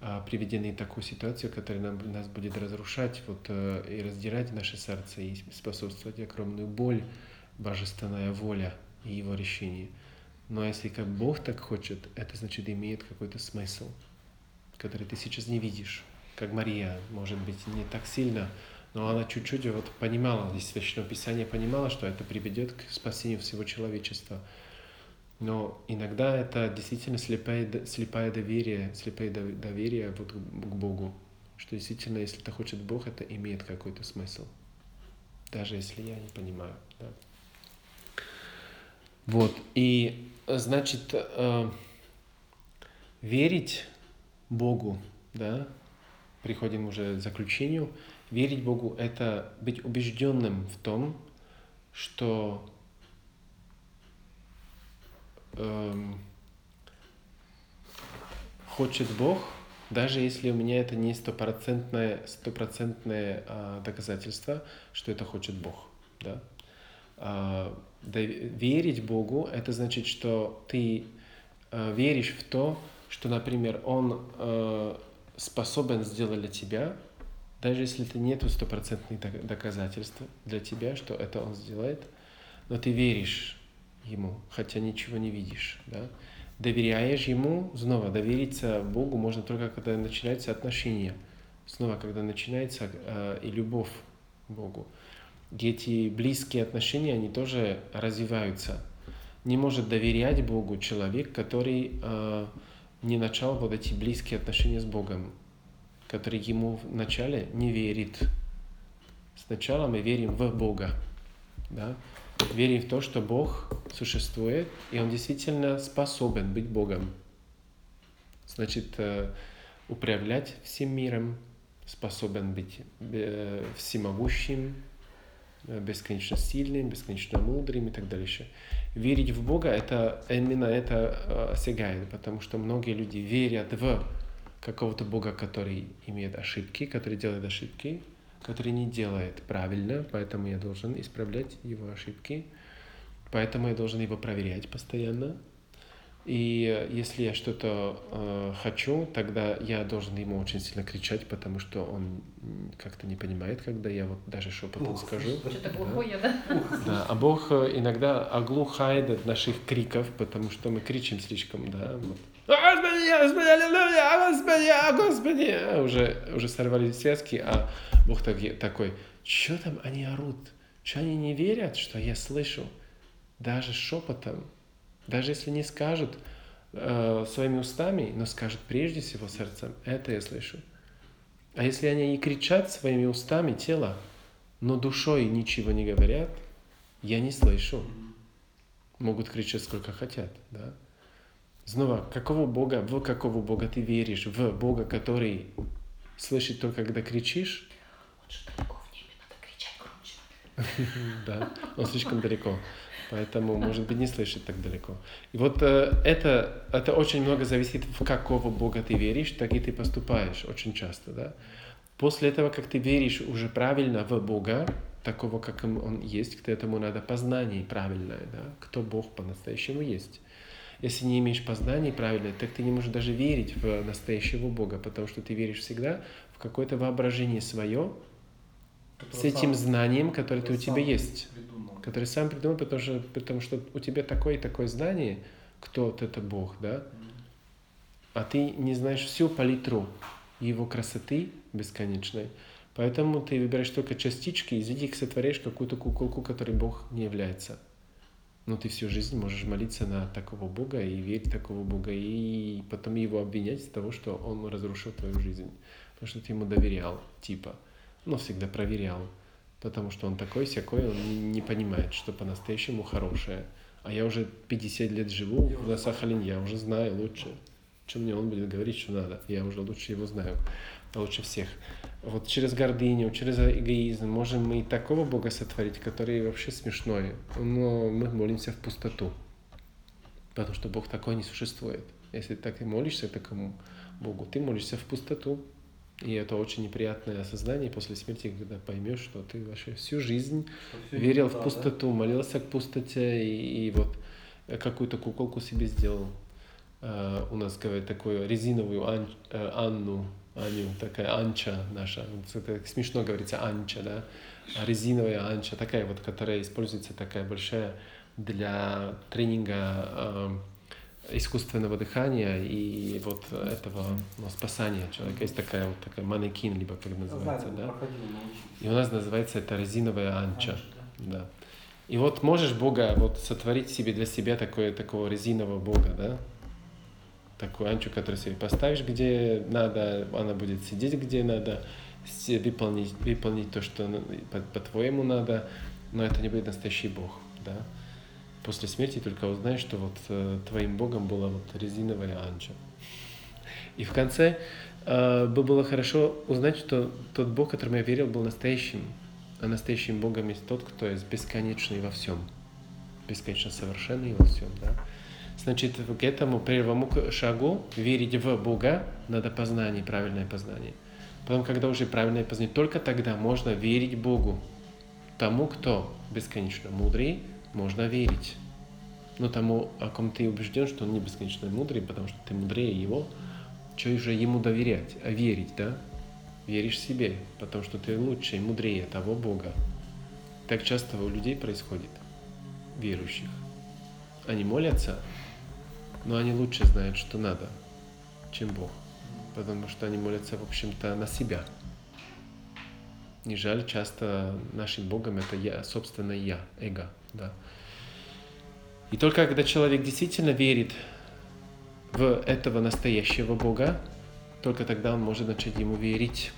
а, приведены в такую ситуацию, которая нам, нас будет разрушать вот, а, и раздирать наше сердце и способствовать огромную боль, божественная воля и его решение. Но если как Бог так хочет, это значит имеет какой-то смысл, который ты сейчас не видишь. Как Мария, может быть, не так сильно но она чуть-чуть вот понимала, здесь Священное Писание понимала, что это приведет к спасению всего человечества. Но иногда это действительно слепое, слепое доверие, слепое доверие вот к Богу, что действительно, если это хочет Бог, это имеет какой-то смысл, даже если я не понимаю. Да. Вот, и значит, э, верить Богу, да, приходим уже к заключению, Верить Богу — это быть убежденным в том, что эм, хочет Бог, даже если у меня это не стопроцентное, стопроцентное а, доказательство, что это хочет Бог. Да? Да, верить Богу, это значит, что ты а, веришь в то, что, например, Он а, способен сделать для тебя, даже если это нету стопроцентных доказательств для тебя, что это Он сделает, но ты веришь Ему, хотя ничего не видишь. Да? доверяешь ему, снова довериться Богу можно только когда начинается отношения, снова когда начинается э, и любовь к Богу. И эти близкие отношения, они тоже развиваются. Не может доверять Богу человек, который э, не начал вот эти близкие отношения с Богом, который ему вначале не верит. Сначала мы верим в Бога. Да? верим в то, что Бог существует, и Он действительно способен быть Богом. Значит, э, управлять всем миром, способен быть э, всемогущим, э, бесконечно сильным, бесконечно мудрым и так дальше. Верить в Бога, это именно это осягает, потому что многие люди верят в какого-то Бога, который имеет ошибки, который делает ошибки, который не делает правильно, поэтому я должен исправлять его ошибки, поэтому я должен его проверять постоянно. И если я что-то э, хочу, тогда я должен ему очень сильно кричать, потому что он как-то не понимает, когда я вот даже шепотом Ух, скажу. Что-то глухое, да? да? Да, а Бог э, иногда оглухает от наших криков, потому что мы кричим слишком, да. Вот. Господи, Господи, аллилуйя, Господи, Господи. А уже, уже сорвали связки, а Бог так, такой, что там они орут? Что они не верят, что я слышу? Даже шепотом, даже если не скажут э, своими устами, но скажут прежде всего сердцем, это я слышу. А если они не кричат своими устами тела, но душой ничего не говорят, я не слышу. Могут кричать сколько хотят, да? Снова, какого Бога, в какого Бога ты веришь? В Бога, который слышит только, когда кричишь? Он же далеко в небе, надо кричать громче. (laughs) Да, он слишком далеко. Поэтому, может быть, не слышит так далеко. И вот э, это, это очень много зависит, в какого Бога ты веришь, так и ты поступаешь очень часто. Да? После этого, как ты веришь уже правильно в Бога, такого, как Он есть, к этому надо познание правильное, да? кто Бог по-настоящему есть. Если не имеешь познаний правильно, так ты не можешь даже верить в настоящего Бога, потому что ты веришь всегда в какое-то воображение свое, с этим знанием, которое ты у тебя есть. Придумал. Который сам придумал, потому что, потому что у тебя такое и такое знание, кто вот это Бог, да? А ты не знаешь всю палитру его красоты бесконечной. Поэтому ты выбираешь только частички, из них сотворяешь какую-то куколку, которой Бог не является но ты всю жизнь можешь молиться на такого Бога и верить в такого Бога, и потом его обвинять из того, что он разрушил твою жизнь, потому что ты ему доверял, типа, но всегда проверял, потому что он такой всякой, он не понимает, что по-настоящему хорошее. А я уже 50 лет живу на Сахалине, я уже знаю лучше, чем мне он будет говорить, что надо. Я уже лучше его знаю, лучше всех вот через гордыню, через эгоизм можем мы и такого Бога сотворить, который вообще смешной, но мы молимся в пустоту, потому что Бог такой не существует. Если ты так и молишься такому Богу, ты молишься в пустоту, и это очень неприятное осознание после смерти, когда поймешь, что ты вообще всю жизнь верил в пустоту, да? молился к пустоте и, и вот какую-то куколку себе сделал. Uh, у нас говорят такую резиновую Ан, uh, Анну Аню, такая анча наша, это смешно говорится анча, да, резиновая анча, такая вот, которая используется такая большая для тренинга э, искусственного дыхания и вот этого ну, спасания человека. Есть такая вот такая манекин, либо как называется, да? И у нас называется это резиновая анча, да. И вот можешь Бога вот сотворить себе для себя такое, такого резинового Бога, да? Такую анчу, которую себе поставишь где надо, она будет сидеть где надо, выполнить, выполнить то, что по-твоему по надо, но это не будет настоящий Бог, да. После смерти только узнаешь, что вот э, твоим Богом была вот резиновая анча. И в конце э, бы было хорошо узнать, что тот Бог, которому я верил, был настоящим. А настоящим Богом есть тот, кто есть бесконечный во всем. Бесконечно совершенный во всем, да. Значит, к этому первому шагу верить в Бога надо познание, правильное познание. Потом, когда уже правильное познание, только тогда можно верить Богу. Тому, кто бесконечно мудрый, можно верить. Но тому, о ком ты убежден, что он не бесконечно мудрый, потому что ты мудрее его, что же ему доверять, а верить, да? Веришь себе, потому что ты лучше и мудрее того Бога. Так часто у людей происходит, верующих. Они молятся, но они лучше знают, что надо, чем Бог. Потому что они молятся, в общем-то, на себя. Не жаль, часто нашим Богом это я, собственно, я, эго. Да. И только когда человек действительно верит в этого настоящего Бога, только тогда он может начать ему верить.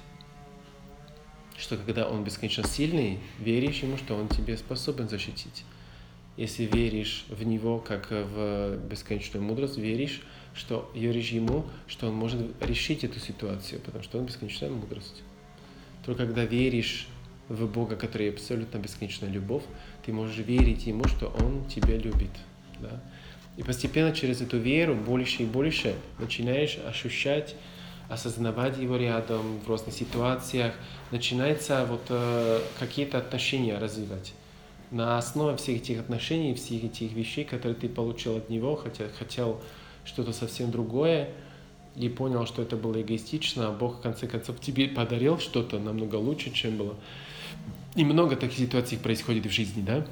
Что когда он бесконечно сильный, веришь ему, что он тебе способен защитить. Если веришь в него, как в бесконечную мудрость, веришь, что веришь ему, что он может решить эту ситуацию, потому что он бесконечная мудрость. Только когда веришь в Бога, который абсолютно бесконечная любовь, ты можешь верить Ему, что Он тебя любит. Да? И постепенно через эту веру больше и больше начинаешь ощущать, осознавать Его рядом в разных ситуациях, начинается вот э, какие-то отношения развивать. На основе всех этих отношений, всех этих вещей, которые ты получил от Него, хотя хотел что-то совсем другое, и понял, что это было эгоистично, а Бог в конце концов тебе подарил что-то намного лучше, чем было. И много таких ситуаций происходит в жизни, да?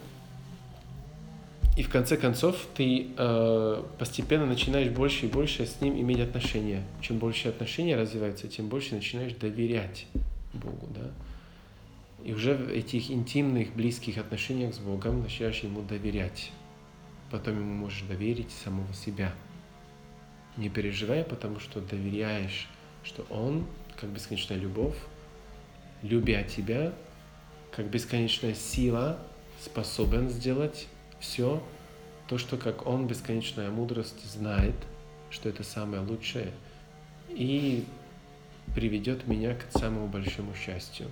И в конце концов ты э, постепенно начинаешь больше и больше с ним иметь отношения. Чем больше отношения развиваются, тем больше начинаешь доверять Богу, да? И уже в этих интимных, близких отношениях с Богом начинаешь ему доверять. Потом ему можешь доверить самого себя – не переживай, потому что доверяешь, что Он, как бесконечная любовь, любя тебя, как бесконечная сила, способен сделать все то, что как Он, бесконечная мудрость, знает, что это самое лучшее, и приведет меня к самому большому счастью.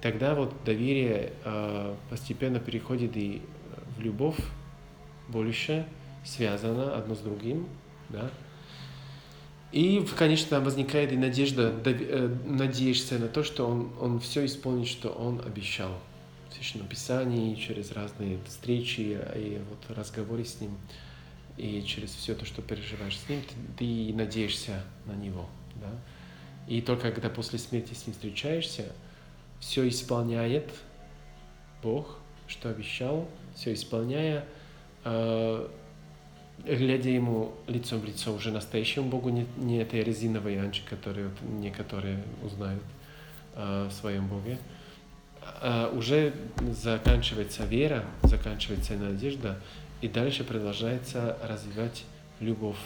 Тогда вот доверие э, постепенно переходит и в любовь больше, связано одно с другим, да? И, конечно, возникает и надежда, э, надеешься на то, что он, он все исполнит, что он обещал. В Священном Писании, через разные встречи и вот разговоры с ним, и через все то, что переживаешь с ним, ты, ты надеешься на него. Да? И только когда после смерти с ним встречаешься, все исполняет Бог, что обещал, все исполняя, э, глядя ему лицом в лицо уже настоящему Богу, не, не этой резиновой Анчи, которые вот некоторые узнают э, в своем Боге, э, уже заканчивается вера, заканчивается надежда, и дальше продолжается развивать любовь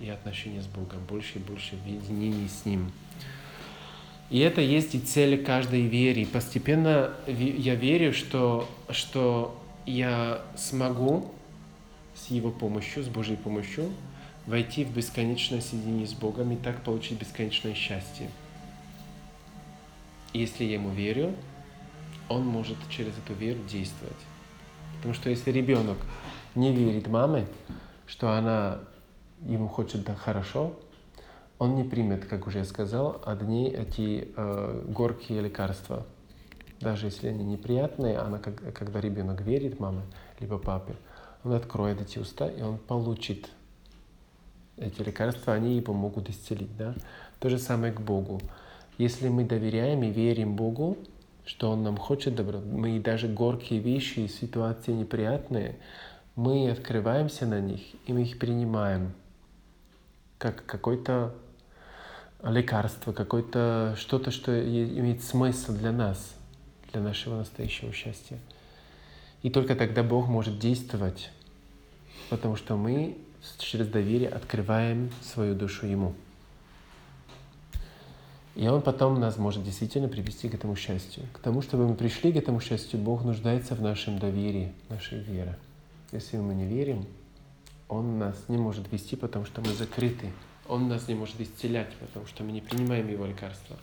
и отношения с Богом, больше и больше в единении с Ним. И это есть и цель каждой веры. Постепенно я верю, что, что я смогу с Его помощью, с Божьей помощью, войти в бесконечное соединение с Богом и так получить бесконечное счастье. И если я Ему верю, Он может через эту веру действовать. Потому что если ребенок не верит маме, что она ему хочет да хорошо, он не примет, как уже я сказал, одни эти э, горькие лекарства. Даже если они неприятные, она, когда ребенок верит маме, либо папе, он откроет эти уста, и он получит эти лекарства, они его могут исцелить. Да? То же самое к Богу. Если мы доверяем и верим Богу, что Он нам хочет добро, мы даже горькие вещи, ситуации неприятные, мы открываемся на них, и мы их принимаем как какое-то лекарство, какое-то что-то, что имеет смысл для нас, для нашего настоящего счастья. И только тогда Бог может действовать потому что мы через доверие открываем свою душу Ему. И Он потом нас может действительно привести к этому счастью. К тому, чтобы мы пришли к этому счастью, Бог нуждается в нашем доверии, нашей вере. Если мы не верим, Он нас не может вести, потому что мы закрыты. Он нас не может исцелять, потому что мы не принимаем Его лекарства.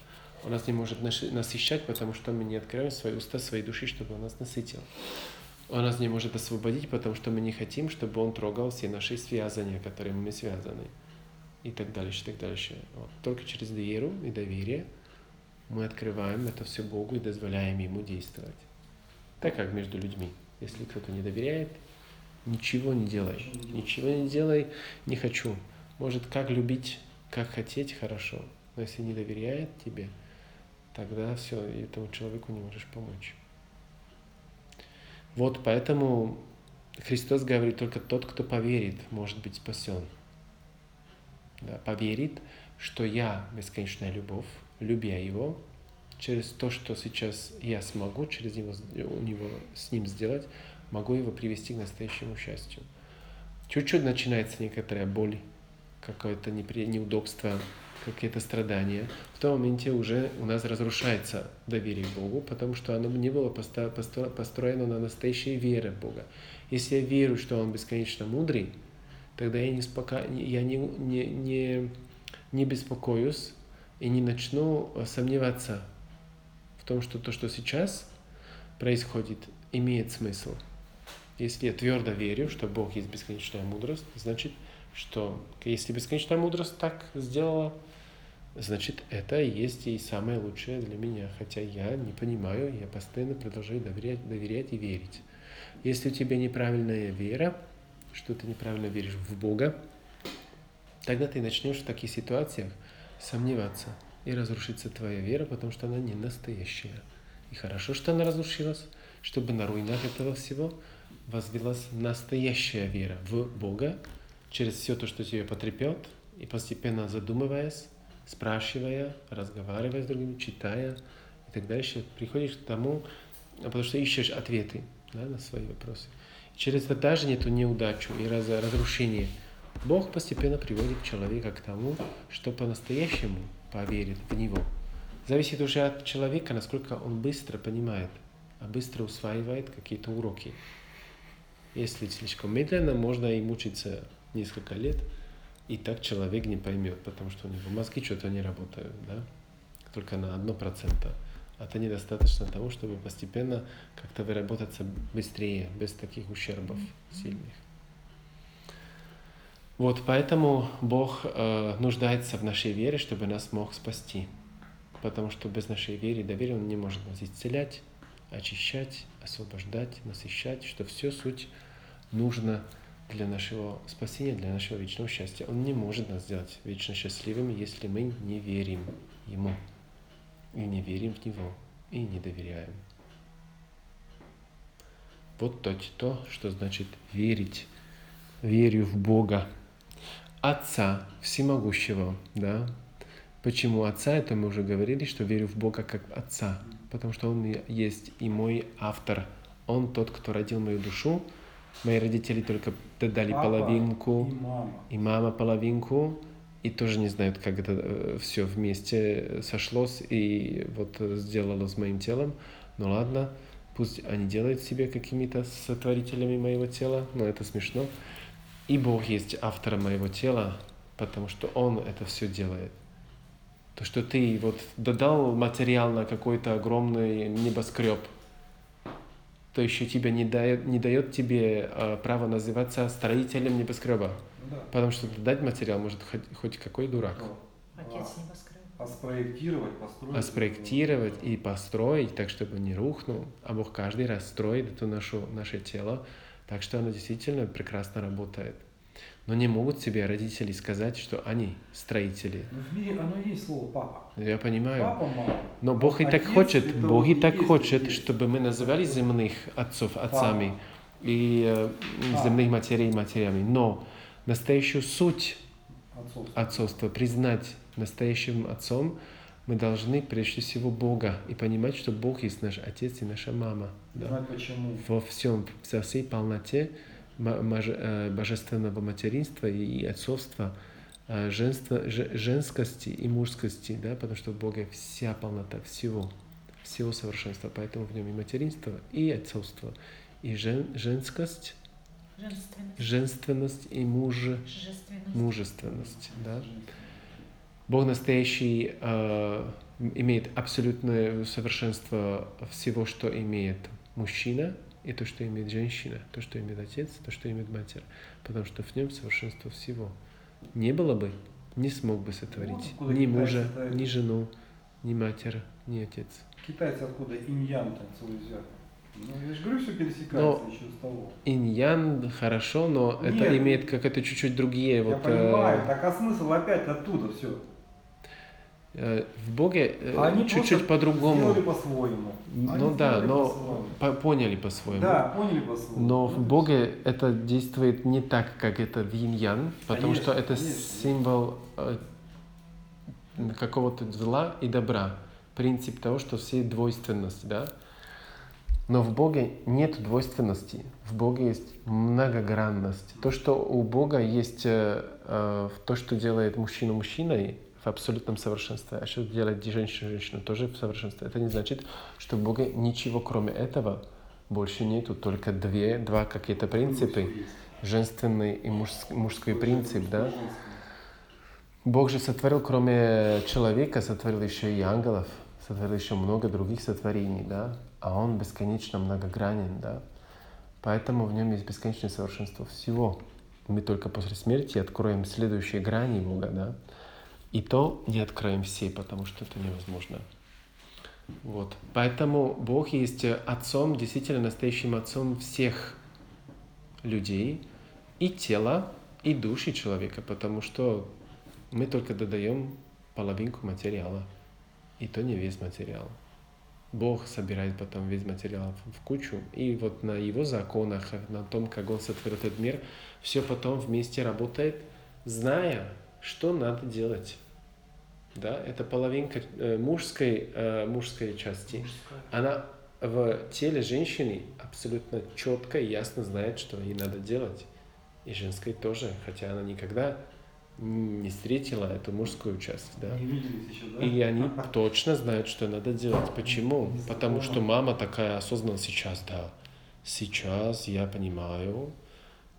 Он нас не может насыщать, потому что мы не открываем свои уста, своей души, чтобы Он нас насытил. Он нас не может освободить, потому что мы не хотим, чтобы он трогал все наши связания, которыми мы связаны. И так дальше, и так дальше. Вот. Только через веру и доверие мы открываем это все Богу и дозволяем Ему действовать. Так как между людьми. Если кто-то не доверяет, ничего не делай. Ничего не делай, не хочу. Может, как любить, как хотеть, хорошо. Но если не доверяет тебе, тогда все, этому человеку не можешь помочь. Вот поэтому Христос говорит, только тот, кто поверит, может быть спасен. Да, поверит, что я бесконечная любовь, любя Его, через то, что сейчас я смогу через него, у него с ним сделать, могу его привести к настоящему счастью. Чуть-чуть начинается некоторая боль, какое-то неудобство, какие-то страдания. В том моменте уже у нас разрушается доверие к Богу, потому что оно не было построено на настоящей вере в Бога. Если я верю, что Он бесконечно мудрый, тогда я не, спока... я не, не, не, не беспокоюсь и не начну сомневаться в том, что то, что сейчас происходит, имеет смысл. Если я твердо верю, что Бог есть бесконечная мудрость, значит, что если бесконечная мудрость так сделала, значит, это и есть и самое лучшее для меня. Хотя я не понимаю, я постоянно продолжаю доверять, доверять и верить. Если у тебя неправильная вера, что ты неправильно веришь в Бога, тогда ты начнешь в таких ситуациях сомневаться и разрушится твоя вера, потому что она не настоящая. И хорошо, что она разрушилась, чтобы на руинах этого всего возвелась настоящая вера в Бога через все то, что тебе потрепет, и постепенно задумываясь, спрашивая, разговаривая с другими, читая и так дальше, приходишь к тому, потому что ищешь ответы да, на свои вопросы. И через даже эту неудачу и раз, разрушение Бог постепенно приводит человека к тому, что по-настоящему поверит в Него. Зависит уже от человека, насколько он быстро понимает, а быстро усваивает какие-то уроки. Если слишком медленно, можно и мучиться несколько лет, и так человек не поймет, потому что у него мозги что-то не работают, да? только на одно процента. Это недостаточно того, чтобы постепенно как-то выработаться быстрее, без таких ущербов сильных. Вот поэтому Бог э, нуждается в нашей вере, чтобы нас мог спасти. Потому что без нашей веры и доверия Он не может нас исцелять, очищать, освобождать, насыщать, что все суть нужно для нашего спасения, для нашего вечного счастья. Он не может нас сделать вечно счастливыми, если мы не верим Ему, и не верим в Него, и не доверяем. Вот то, то что значит верить. Верю в Бога. Отца Всемогущего, да. Почему Отца? Это мы уже говорили, что верю в Бога как Отца, потому что Он есть и мой автор. Он тот, кто родил мою душу. Мои родители только дали Папа половинку, и мама. и мама половинку, и тоже не знают, как это все вместе сошлось и вот сделало с моим телом. Ну ладно, пусть они делают себе какими-то сотворителями моего тела, но это смешно. И Бог есть автором моего тела, потому что Он это все делает. То, что ты вот додал материал на какой-то огромный небоскреб, то еще тебя не дает, не дает тебе э, право называться строителем небоскреба. Да. Потому что дать материал может хоть, хоть какой дурак. Отец небоскреб. А спроектировать, построить. А спроектировать и построить так, чтобы не рухнул. А Бог каждый раз строит это нашу, наше тело так что оно действительно прекрасно работает. Но не могут себе родители сказать, что они строители. Но в мире оно есть слово папа. Я понимаю. Папа, мама. Но Бог и так Отец хочет, Бог и так есть хочет, отец. чтобы мы называли земных отцов отцами Папа. и э, земных матерей матерями. Но настоящую суть Отцовство. отцовства, признать настоящим отцом, мы должны прежде всего Бога и понимать, что Бог есть наш отец и наша мама. Да? Знать почему. во всем, во всей полноте божественного материнства и отцовства, э, женства, же- женскости и мужскости, да, потому что у Бога вся полнота всего, всего совершенства, поэтому в нем и материнство, и отцовство, и жен, женскость, Женственность. женственность и муж, Жественность. мужественность, да. Бог настоящий э, имеет абсолютное совершенство всего, что имеет мужчина, и то, что имеет женщина, то, что имеет отец, то, что имеет матерь. Потому что в нем совершенство всего. Не было бы, не смог бы сотворить откуда ни мужа, ставят. ни жену, ни матери, ни отец. Китайцы откуда инь-ян целый взяли. Ну, я же говорю, все пересекается Но- еще с того. Иньян хорошо, но это Нет. имеет как-то чуть-чуть другие. Я вот, понимаю, э, так а смысл опять оттуда все. Э, в Боге э, А они чуть-чуть по-другому. По-своему. Ну Они да, но по- поняли по-своему. Да, поняли по-своему. Но в Боге это действует не так, как это в инь-ян, потому Конечно, что это конечно. символ э, какого-то зла и добра. Принцип того, что все двойственность, да? Но в Боге нет двойственности. В Боге есть многогранность. То, что у Бога есть э, э, то, что делает мужчину мужчиной в абсолютном совершенстве, а что делает женщину женщину тоже в совершенстве. Это не значит, что в Боге ничего кроме этого больше нету, только две, два какие-то принципы, женственный и мужс- мужской принцип, да? Бог же сотворил, кроме человека, сотворил еще и ангелов, сотворил еще много других сотворений, да? А он бесконечно многогранен, да? Поэтому в нем есть бесконечное совершенство всего. Мы только после смерти откроем следующие грани Бога, да? И то не откроем все, потому что это невозможно. Вот. Поэтому Бог есть отцом, действительно настоящим отцом всех людей, и тела, и души человека, потому что мы только додаем половинку материала, и то не весь материал. Бог собирает потом весь материал в кучу, и вот на его законах, на том, как он сотворил этот мир, все потом вместе работает, зная, что надо делать. Да, это половинка э, мужской, э, мужской части. Она в теле женщины абсолютно четко и ясно знает, что ей надо делать. И женской тоже, хотя она никогда не встретила эту мужскую часть. Да? Не еще, да? И они точно знают, что надо делать. Почему? Потому что мама такая осознанная сейчас, да. Сейчас я понимаю,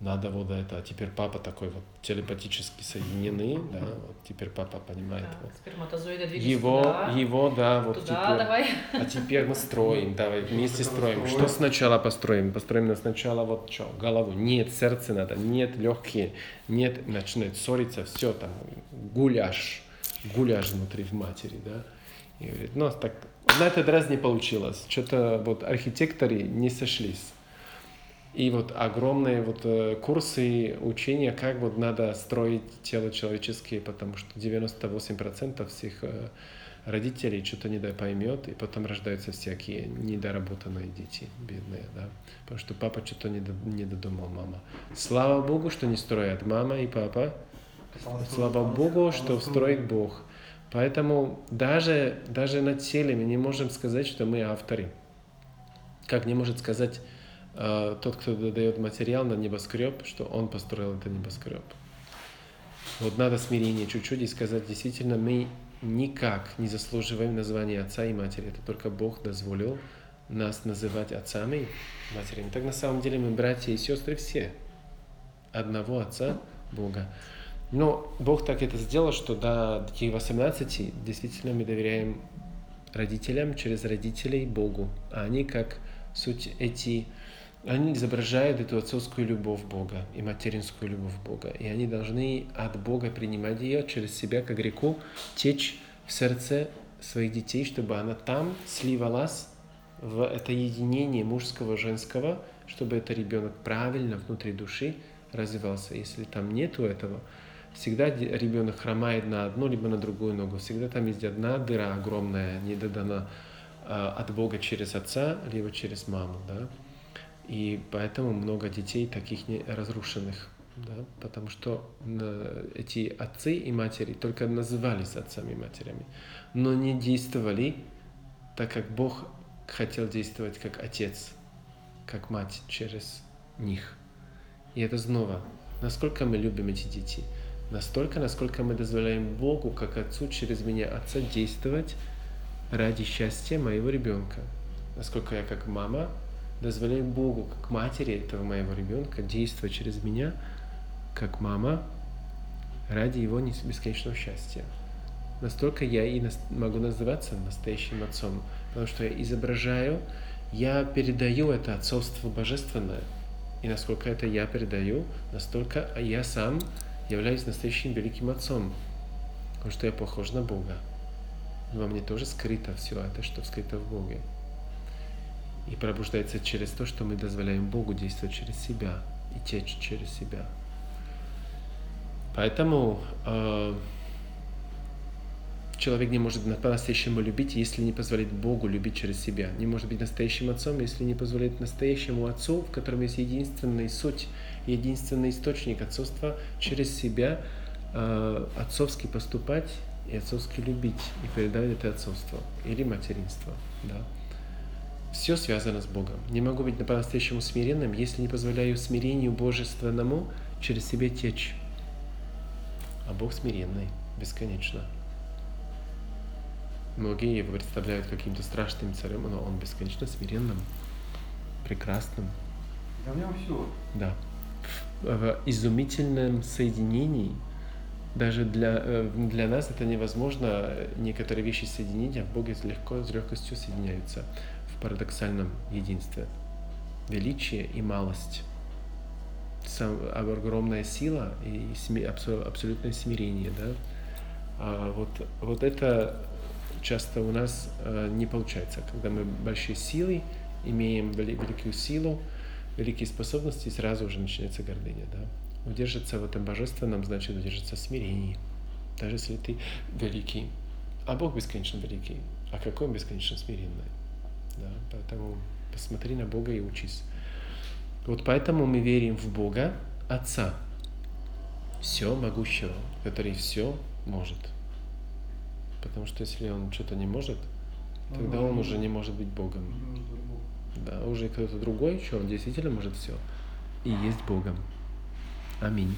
надо вот это. А теперь папа такой вот телепатически соединены, да. Вот теперь папа понимает. Так, Вот. сперматозоиды двигаются Его, туда, его, да, вот туда теперь. давай. А теперь мы строим, давай вместе строим. Что сначала построим? Построим на сначала вот что, голову. Нет, сердце надо, нет, легкие, нет, начинает ссориться, все там, гуляш, гуляш внутри в матери, да. И говорит, ну так, на этот раз не получилось, что-то вот архитекторы не сошлись. И вот огромные вот э, курсы учения, как вот надо строить тело человеческое, потому что 98% всех э, родителей что-то не поймет, и потом рождаются всякие недоработанные дети, бедные, да, потому что папа что-то не, до- не додумал, мама. Слава Богу, что не строят мама и папа, слава Богу, что строит Бог. Поэтому даже, даже на теле мы не можем сказать, что мы авторы. Как не может сказать э, тот, кто дает материал на небоскреб, что он построил этот небоскреб. Вот надо смирение чуть-чуть и сказать, действительно, мы никак не заслуживаем названия отца и матери. Это только Бог дозволил нас называть отцами и матерями. Так на самом деле мы братья и сестры все. Одного отца Бога. Но Бог так это сделал, что до таких 18 действительно мы доверяем родителям через родителей Богу. А они как суть эти, они изображают эту отцовскую любовь Бога и материнскую любовь Бога. И они должны от Бога принимать ее через себя, как реку, течь в сердце своих детей, чтобы она там сливалась в это единение мужского женского, чтобы этот ребенок правильно внутри души развивался. Если там нету этого, всегда ребенок хромает на одну либо на другую ногу. Всегда там есть одна дыра огромная, не додана а, от Бога через отца, либо через маму, да. И поэтому много детей таких не разрушенных, да, потому что э, эти отцы и матери только назывались отцами и матерями, но не действовали так, как Бог хотел действовать как отец, как мать через них. И это снова, насколько мы любим эти дети, настолько, насколько мы дозволяем Богу, как Отцу, через меня, Отца, действовать ради счастья моего ребенка. Насколько я, как мама, дозволяю Богу, как матери этого моего ребенка, действовать через меня, как мама, ради его бесконечного счастья. Настолько я и могу называться настоящим отцом, потому что я изображаю я передаю это отцовство божественное. И насколько это я передаю, настолько я сам являюсь настоящим великим отцом. Потому что я похож на Бога. Во мне тоже скрыто все это, что скрыто в Боге. И пробуждается через то, что мы дозволяем Богу действовать через себя и течь через себя. Поэтому э, человек не может по-настоящему любить, если не позволит Богу любить через себя. Не может быть настоящим отцом, если не позволит настоящему отцу, в котором есть единственная суть, единственный источник отцовства, через себя э, отцовски поступать и отцовски любить и передавать это отцовство или материнство. Да? Все связано с Богом. Не могу быть по-настоящему смиренным, если не позволяю смирению божественному через себя течь. А Бог смиренный, бесконечно. Многие его представляют каким-то страшным царем, но он бесконечно смиренным, прекрасным. Да в нем все. Да. В, изумительном соединении, даже для, э, для нас это невозможно некоторые вещи соединить, а в Боге легко, с легкостью соединяются в парадоксальном единстве. Величие и малость. Сам, огромная сила и сми, абсолютное смирение. Да? А вот, вот это часто у нас э, не получается. Когда мы большие силы, имеем великую силу, великие способности, сразу уже начинается гордыня. Да? Удержаться в этом божественном значит удержаться в смирении. Даже если ты великий. А Бог бесконечно великий. А какой он бесконечно смиренный. Да? Поэтому посмотри на Бога и учись. Вот поэтому мы верим в Бога, Отца, все могущего, который все может. Потому что если он что-то не может, тогда он уже не может быть Богом. Да, уже кто-то другой, что он действительно может все. И есть Богом. Аминь.